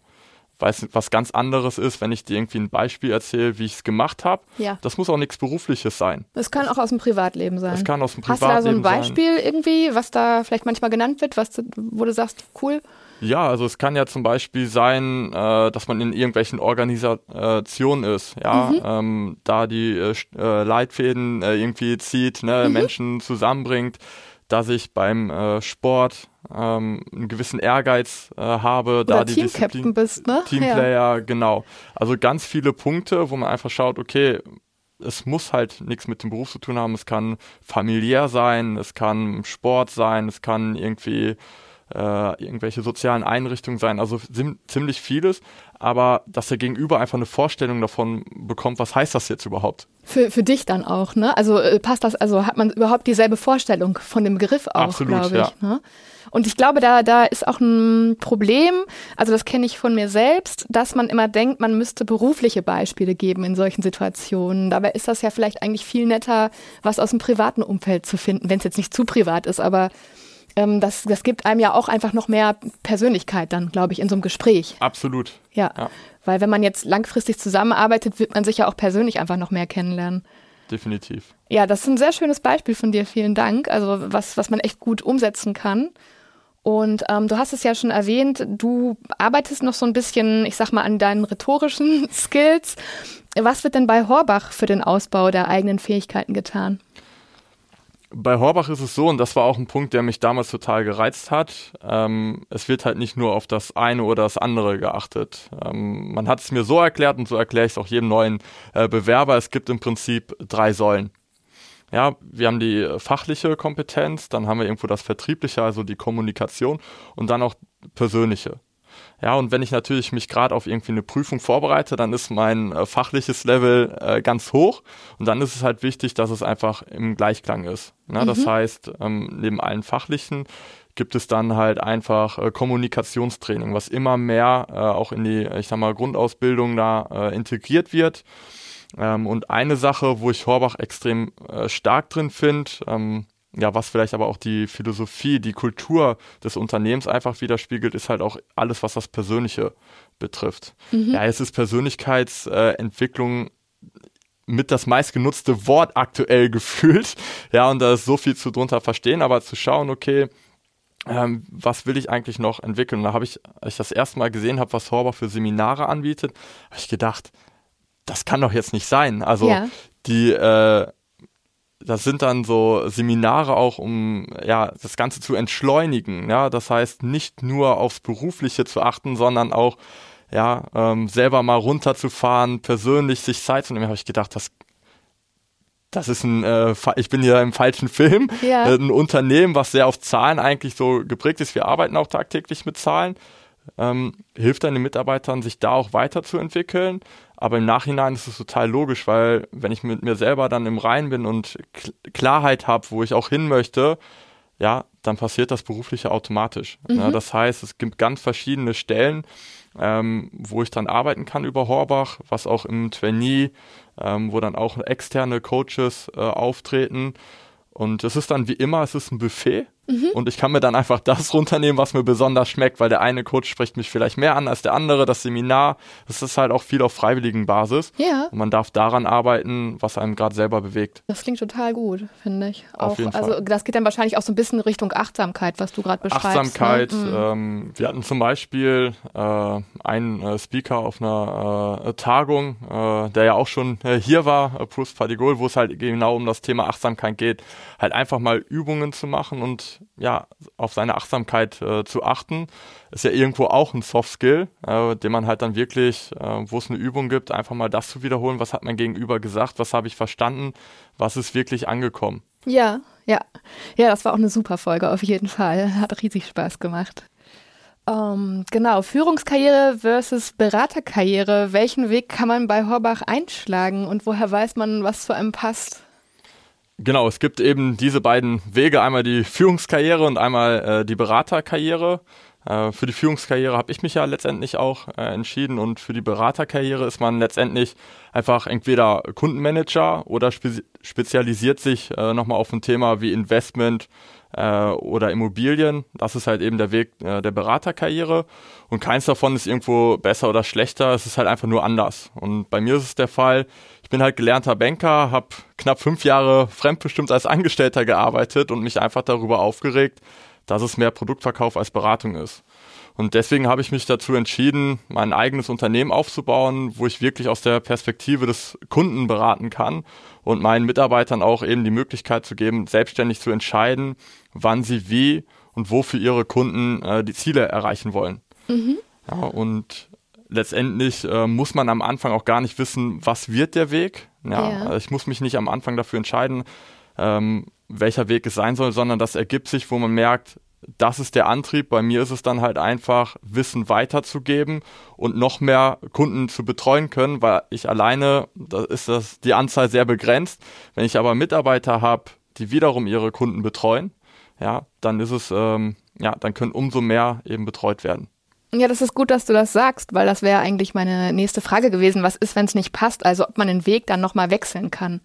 weil es was ganz anderes ist, wenn ich dir irgendwie ein Beispiel erzähle, wie ich es gemacht habe. Ja. Das muss auch nichts Berufliches sein. Das kann auch aus dem Privatleben sein. Das kann aus dem Privatleben sein. Hast du da so ein Beispiel sein. irgendwie, was da vielleicht manchmal genannt wird, was du, wo du sagst, cool? Ja, also es kann ja zum Beispiel sein, äh, dass man in irgendwelchen Organisationen ist, ja, mhm. ähm, da die äh, äh, Leitfäden äh, irgendwie zieht, ne, mhm. Menschen zusammenbringt, dass ich beim äh, Sport ähm, einen gewissen Ehrgeiz äh, habe, Oder da die Disziplin bist, ne? Teamplayer, ja. genau. Also ganz viele Punkte, wo man einfach schaut, okay, es muss halt nichts mit dem Beruf zu tun haben. Es kann familiär sein, es kann Sport sein, es kann irgendwie äh, irgendwelche sozialen Einrichtungen sein, also ziemlich vieles, aber dass der Gegenüber einfach eine Vorstellung davon bekommt, was heißt das jetzt überhaupt? Für, für dich dann auch, ne? Also äh, passt das, also hat man überhaupt dieselbe Vorstellung von dem Begriff auch, glaube ich. Ja. Ne? Und ich glaube, da, da ist auch ein Problem, also das kenne ich von mir selbst, dass man immer denkt, man müsste berufliche Beispiele geben in solchen Situationen. Dabei ist das ja vielleicht eigentlich viel netter, was aus dem privaten Umfeld zu finden, wenn es jetzt nicht zu privat ist, aber ähm, das, das gibt einem ja auch einfach noch mehr Persönlichkeit dann, glaube ich, in so einem Gespräch. Absolut. Ja. ja. Weil wenn man jetzt langfristig zusammenarbeitet, wird man sich ja auch persönlich einfach noch mehr kennenlernen. Definitiv. Ja, das ist ein sehr schönes Beispiel von dir. Vielen Dank. Also was, was man echt gut umsetzen kann. Und ähm, du hast es ja schon erwähnt, du arbeitest noch so ein bisschen, ich sag mal, an deinen rhetorischen Skills. Was wird denn bei Horbach für den Ausbau der eigenen Fähigkeiten getan? Bei Horbach ist es so, und das war auch ein Punkt, der mich damals total gereizt hat. Ähm, es wird halt nicht nur auf das eine oder das andere geachtet. Ähm, man hat es mir so erklärt und so erkläre ich es auch jedem neuen äh, Bewerber. Es gibt im Prinzip drei Säulen. Ja, wir haben die fachliche Kompetenz, dann haben wir irgendwo das Vertriebliche, also die Kommunikation und dann auch persönliche. Ja, und wenn ich natürlich mich gerade auf irgendwie eine Prüfung vorbereite, dann ist mein äh, fachliches Level äh, ganz hoch und dann ist es halt wichtig, dass es einfach im Gleichklang ist. Ne? Mhm. Das heißt, ähm, neben allen fachlichen gibt es dann halt einfach äh, Kommunikationstraining, was immer mehr äh, auch in die, ich sag mal, Grundausbildung da äh, integriert wird. Ähm, und eine Sache, wo ich Horbach extrem äh, stark drin finde, ähm, ja, was vielleicht aber auch die Philosophie, die Kultur des Unternehmens einfach widerspiegelt, ist halt auch alles, was das Persönliche betrifft. Mhm. Ja, es ist Persönlichkeitsentwicklung mit das meistgenutzte Wort aktuell gefühlt. Ja, und da ist so viel zu drunter verstehen, aber zu schauen, okay, ähm, was will ich eigentlich noch entwickeln? Und da habe ich, als ich das erste Mal gesehen habe, was Horber für Seminare anbietet, habe ich gedacht, das kann doch jetzt nicht sein. Also ja. die äh, das sind dann so Seminare auch, um ja das Ganze zu entschleunigen. Ja, das heißt nicht nur aufs Berufliche zu achten, sondern auch ja ähm, selber mal runterzufahren, persönlich sich Zeit zu nehmen. Habe ich gedacht, das das ist ein, äh, ich bin hier im falschen Film. Ja. Äh, ein Unternehmen, was sehr auf Zahlen eigentlich so geprägt ist. Wir arbeiten auch tagtäglich mit Zahlen. Ähm, hilft dann den Mitarbeitern, sich da auch weiterzuentwickeln. Aber im Nachhinein ist es total logisch, weil wenn ich mit mir selber dann im Rein bin und Klarheit habe, wo ich auch hin möchte, ja, dann passiert das Berufliche automatisch. Mhm. Ja, das heißt, es gibt ganz verschiedene Stellen, ähm, wo ich dann arbeiten kann über Horbach, was auch im Trainee, ähm, wo dann auch externe Coaches äh, auftreten. Und es ist dann wie immer, es ist ein Buffet. Mhm. Und ich kann mir dann einfach das runternehmen, was mir besonders schmeckt, weil der eine Coach spricht mich vielleicht mehr an als der andere. Das Seminar, das ist halt auch viel auf freiwilligen Basis. Ja. Und man darf daran arbeiten, was einem gerade selber bewegt. Das klingt total gut, finde ich. Auf jeden also Fall. das geht dann wahrscheinlich auch so ein bisschen Richtung Achtsamkeit, was du gerade beschreibst. Ne? Achtsamkeit. Ne? Ähm, wir hatten zum Beispiel äh, einen äh, Speaker auf einer äh, Tagung, äh, der ja auch schon äh, hier war, äh, Bruce Fadigol, wo es halt genau um das Thema Achtsamkeit geht, halt einfach mal Übungen zu machen und ja, auf seine Achtsamkeit äh, zu achten, ist ja irgendwo auch ein Soft Skill, äh, den man halt dann wirklich, äh, wo es eine Übung gibt, einfach mal das zu wiederholen, was hat mein Gegenüber gesagt, was habe ich verstanden, was ist wirklich angekommen. Ja, ja. Ja, das war auch eine super Folge auf jeden Fall. Hat riesig Spaß gemacht. Ähm, genau, Führungskarriere versus Beraterkarriere. Welchen Weg kann man bei Horbach einschlagen und woher weiß man, was zu einem passt? Genau, es gibt eben diese beiden Wege, einmal die Führungskarriere und einmal äh, die Beraterkarriere. Äh, für die Führungskarriere habe ich mich ja letztendlich auch äh, entschieden und für die Beraterkarriere ist man letztendlich einfach entweder Kundenmanager oder spe spezialisiert sich äh, nochmal auf ein Thema wie Investment äh, oder Immobilien. Das ist halt eben der Weg äh, der Beraterkarriere und keins davon ist irgendwo besser oder schlechter. Es ist halt einfach nur anders. Und bei mir ist es der Fall, bin halt gelernter Banker, habe knapp fünf Jahre fremdbestimmt als Angestellter gearbeitet und mich einfach darüber aufgeregt, dass es mehr Produktverkauf als Beratung ist. Und deswegen habe ich mich dazu entschieden, mein eigenes Unternehmen aufzubauen, wo ich wirklich aus der Perspektive des Kunden beraten kann und meinen Mitarbeitern auch eben die Möglichkeit zu geben, selbstständig zu entscheiden, wann sie wie und wo für ihre Kunden äh, die Ziele erreichen wollen. Mhm. Ja, und letztendlich äh, muss man am Anfang auch gar nicht wissen, was wird der Weg. Ja, ja. Also ich muss mich nicht am Anfang dafür entscheiden, ähm, welcher Weg es sein soll, sondern das ergibt sich, wo man merkt, das ist der Antrieb. Bei mir ist es dann halt einfach, Wissen weiterzugeben und noch mehr Kunden zu betreuen können, weil ich alleine, da ist das die Anzahl sehr begrenzt. Wenn ich aber Mitarbeiter habe, die wiederum ihre Kunden betreuen, ja, dann ist es, ähm, ja, dann können umso mehr eben betreut werden. Ja, das ist gut, dass du das sagst, weil das wäre eigentlich meine nächste Frage gewesen. Was ist, wenn es nicht passt? Also ob man den Weg dann nochmal wechseln kann.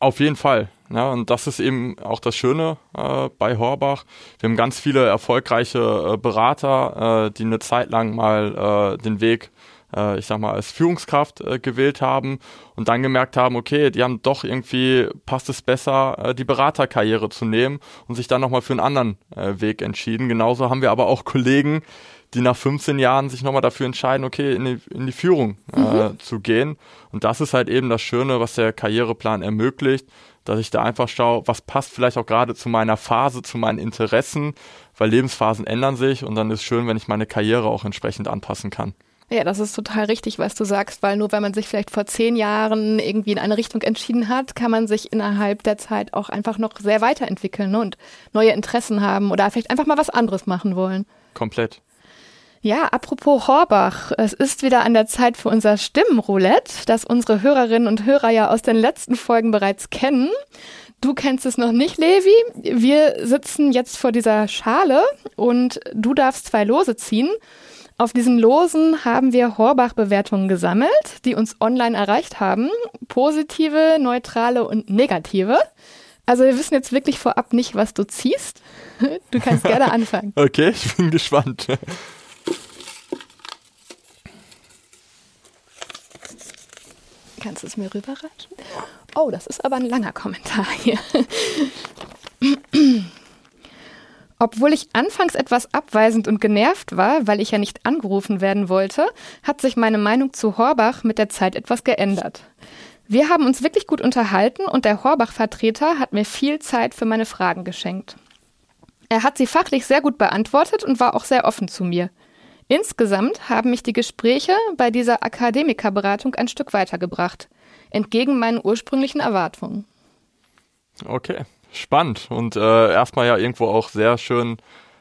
Auf jeden Fall. Ja, und das ist eben auch das Schöne äh, bei Horbach. Wir haben ganz viele erfolgreiche äh, Berater, äh, die eine Zeit lang mal äh, den Weg, äh, ich sag mal, als Führungskraft äh, gewählt haben und dann gemerkt haben, okay, die haben doch irgendwie, passt es besser, äh, die Beraterkarriere zu nehmen und sich dann nochmal für einen anderen äh, Weg entschieden. Genauso haben wir aber auch Kollegen, die nach 15 Jahren sich nochmal dafür entscheiden, okay, in die, in die Führung äh, mhm. zu gehen. Und das ist halt eben das Schöne, was der Karriereplan ermöglicht, dass ich da einfach schaue, was passt vielleicht auch gerade zu meiner Phase, zu meinen Interessen, weil Lebensphasen ändern sich und dann ist schön, wenn ich meine Karriere auch entsprechend anpassen kann. Ja, das ist total richtig, was du sagst, weil nur wenn man sich vielleicht vor zehn Jahren irgendwie in eine Richtung entschieden hat, kann man sich innerhalb der Zeit auch einfach noch sehr weiterentwickeln und neue Interessen haben oder vielleicht einfach mal was anderes machen wollen. Komplett. Ja, apropos Horbach, es ist wieder an der Zeit für unser Stimmenroulette, das unsere Hörerinnen und Hörer ja aus den letzten Folgen bereits kennen. Du kennst es noch nicht, Levi. Wir sitzen jetzt vor dieser Schale und du darfst zwei Lose ziehen. Auf diesen Losen haben wir Horbach-Bewertungen gesammelt, die uns online erreicht haben. Positive, neutrale und negative. Also wir wissen jetzt wirklich vorab nicht, was du ziehst. Du kannst gerne anfangen. okay, ich bin gespannt. Kannst du es mir rüberreichen? Oh, das ist aber ein langer Kommentar hier. Obwohl ich anfangs etwas abweisend und genervt war, weil ich ja nicht angerufen werden wollte, hat sich meine Meinung zu Horbach mit der Zeit etwas geändert. Wir haben uns wirklich gut unterhalten und der Horbach-Vertreter hat mir viel Zeit für meine Fragen geschenkt. Er hat sie fachlich sehr gut beantwortet und war auch sehr offen zu mir. Insgesamt haben mich die Gespräche bei dieser Akademikerberatung ein Stück weitergebracht, entgegen meinen ursprünglichen Erwartungen. Okay, spannend und äh, erstmal ja irgendwo auch sehr schön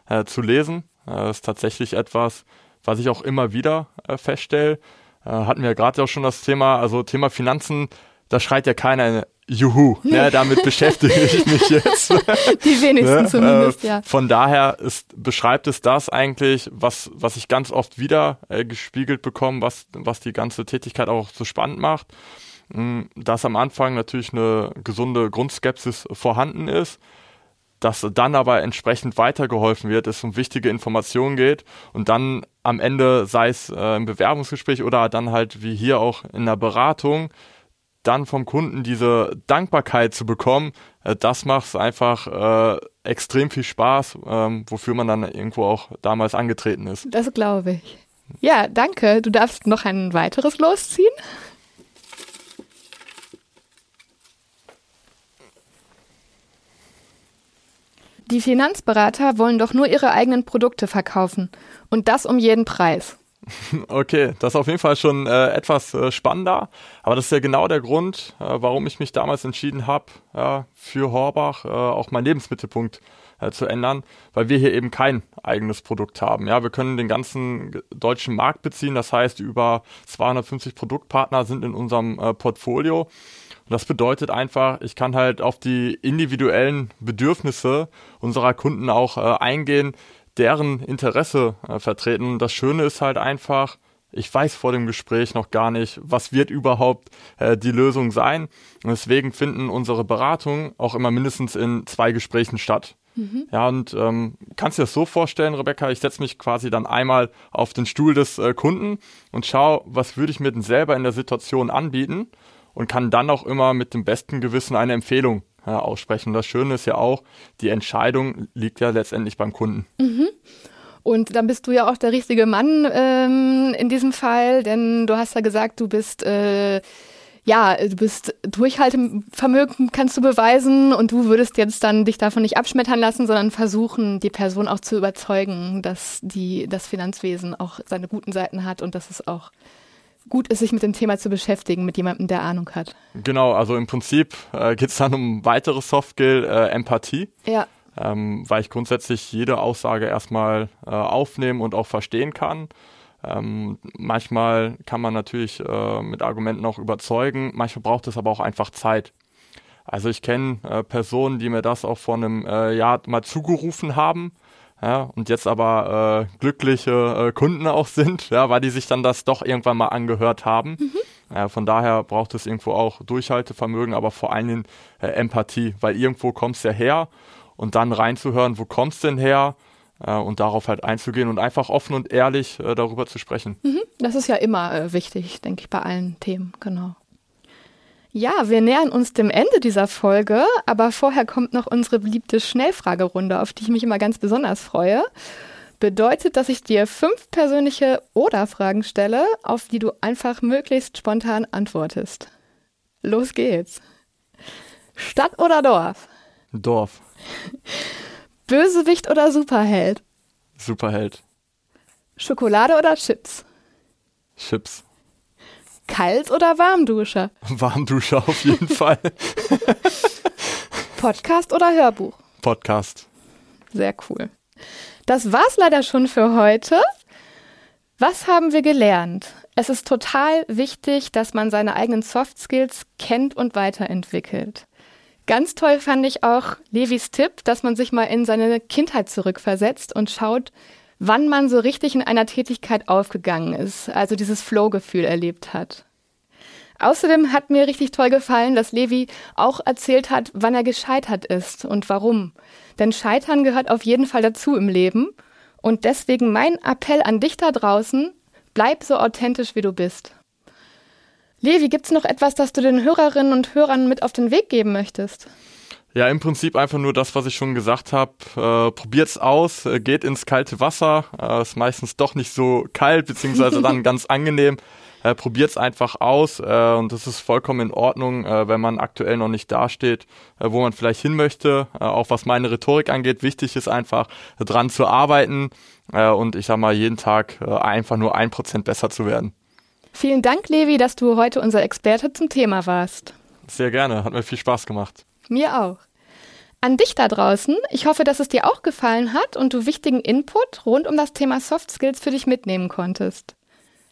äh, zu lesen. Äh, das ist tatsächlich etwas, was ich auch immer wieder äh, feststelle. Äh, hatten wir ja gerade auch schon das Thema, also Thema Finanzen, da schreit ja keiner Juhu, ne, damit beschäftige ich mich jetzt. Die wenigsten ne, zumindest, äh, ja. Von daher ist, beschreibt es das eigentlich, was, was ich ganz oft wieder äh, gespiegelt bekomme, was, was die ganze Tätigkeit auch so spannend macht. Mm, dass am Anfang natürlich eine gesunde Grundskepsis vorhanden ist, dass dann aber entsprechend weitergeholfen wird, es um wichtige Informationen geht und dann am Ende, sei es äh, im Bewerbungsgespräch oder dann halt wie hier auch in der Beratung, dann vom Kunden diese Dankbarkeit zu bekommen, äh, das macht einfach äh, extrem viel Spaß, ähm, wofür man dann irgendwo auch damals angetreten ist. Das glaube ich. Ja, danke. Du darfst noch ein weiteres losziehen. Die Finanzberater wollen doch nur ihre eigenen Produkte verkaufen. Und das um jeden Preis. Okay, das ist auf jeden Fall schon äh, etwas äh, spannender. Aber das ist ja genau der Grund, äh, warum ich mich damals entschieden habe, ja, für Horbach äh, auch meinen Lebensmittelpunkt äh, zu ändern, weil wir hier eben kein eigenes Produkt haben. Ja, wir können den ganzen deutschen Markt beziehen. Das heißt, über 250 Produktpartner sind in unserem äh, Portfolio. Und das bedeutet einfach, ich kann halt auf die individuellen Bedürfnisse unserer Kunden auch eingehen, deren Interesse äh, vertreten. Und das Schöne ist halt einfach, ich weiß vor dem Gespräch noch gar nicht, was wird überhaupt äh, die Lösung sein. Und deswegen finden unsere Beratungen auch immer mindestens in zwei Gesprächen statt. Mhm. Ja, und ähm, kannst du dir das so vorstellen, Rebecca, ich setze mich quasi dann einmal auf den Stuhl des äh, Kunden und schaue, was würde ich mir denn selber in der Situation anbieten und kann dann auch immer mit dem besten Gewissen eine Empfehlung ja, aussprechen. Das Schöne ist ja auch, die Entscheidung liegt ja letztendlich beim Kunden. Mhm. Und dann bist du ja auch der richtige Mann ähm, in diesem Fall, denn du hast ja gesagt, du bist äh, ja, du bist Durchhaltevermögen kannst du beweisen und du würdest jetzt dann dich davon nicht abschmettern lassen, sondern versuchen, die Person auch zu überzeugen, dass die das Finanzwesen auch seine guten Seiten hat und dass es auch gut ist, sich mit dem Thema zu beschäftigen, mit jemandem, der Ahnung hat. Genau, also im Prinzip äh, geht es dann um weitere Softskill, äh, Empathie. Ja. Ähm, weil ich grundsätzlich jede Aussage erstmal äh, aufnehmen und auch verstehen kann. Ähm, manchmal kann man natürlich äh, mit Argumenten auch überzeugen, manchmal braucht es aber auch einfach Zeit. Also ich kenne äh, Personen, die mir das auch vor einem äh, Jahr mal zugerufen haben ja, und jetzt aber äh, glückliche äh, Kunden auch sind, ja, weil die sich dann das doch irgendwann mal angehört haben. Mhm. Äh, von daher braucht es irgendwo auch Durchhaltevermögen, aber vor allen Dingen äh, Empathie, weil irgendwo kommst du ja her und dann reinzuhören, wo kommst du denn her? Äh, und darauf halt einzugehen und einfach offen und ehrlich äh, darüber zu sprechen. Mhm, das ist ja immer äh, wichtig, denke ich, bei allen Themen, genau. Ja, wir nähern uns dem Ende dieser Folge, aber vorher kommt noch unsere beliebte Schnellfragerunde, auf die ich mich immer ganz besonders freue. Bedeutet, dass ich dir fünf persönliche Oder-Fragen stelle, auf die du einfach möglichst spontan antwortest. Los geht's. Stadt oder Dorf? Dorf. Bösewicht oder Superheld? Superheld. Schokolade oder Chips? Chips. Kalt oder Warmduscher? Warmduscher auf jeden Fall. Podcast oder Hörbuch? Podcast. Sehr cool. Das war's leider schon für heute. Was haben wir gelernt? Es ist total wichtig, dass man seine eigenen Soft Skills kennt und weiterentwickelt. Ganz toll fand ich auch Levis Tipp, dass man sich mal in seine Kindheit zurückversetzt und schaut, wann man so richtig in einer Tätigkeit aufgegangen ist, also dieses Flow-Gefühl erlebt hat. Außerdem hat mir richtig toll gefallen, dass Levi auch erzählt hat, wann er gescheitert ist und warum. Denn Scheitern gehört auf jeden Fall dazu im Leben. Und deswegen mein Appell an dich da draußen, bleib so authentisch, wie du bist. Levi, gibt's noch etwas, das du den Hörerinnen und Hörern mit auf den Weg geben möchtest? Ja, im Prinzip einfach nur das, was ich schon gesagt habe. Äh, probiert's aus, äh, geht ins kalte Wasser. Äh, ist meistens doch nicht so kalt, beziehungsweise dann ganz angenehm. Äh, probiert's einfach aus äh, und das ist vollkommen in Ordnung, äh, wenn man aktuell noch nicht dasteht, äh, wo man vielleicht hin möchte. Auch was meine Rhetorik angeht, wichtig ist einfach dran zu arbeiten und ich sag mal jeden Tag einfach nur ein Prozent besser zu werden. Vielen Dank, Levi, dass du heute unser Experte zum Thema warst. Sehr gerne, hat mir viel Spaß gemacht. Mir auch. An dich da draußen, ich hoffe, dass es dir auch gefallen hat und du wichtigen Input rund um das Thema Soft Skills für dich mitnehmen konntest.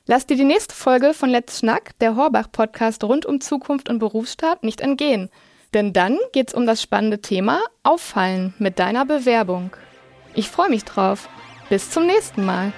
Lass dir die nächste Folge von Let's Schnack, der Horbach-Podcast rund um Zukunft und Berufsstart, nicht entgehen. Denn dann geht's um das spannende Thema Auffallen mit deiner Bewerbung. Ich freue mich drauf. Bis zum nächsten Mal.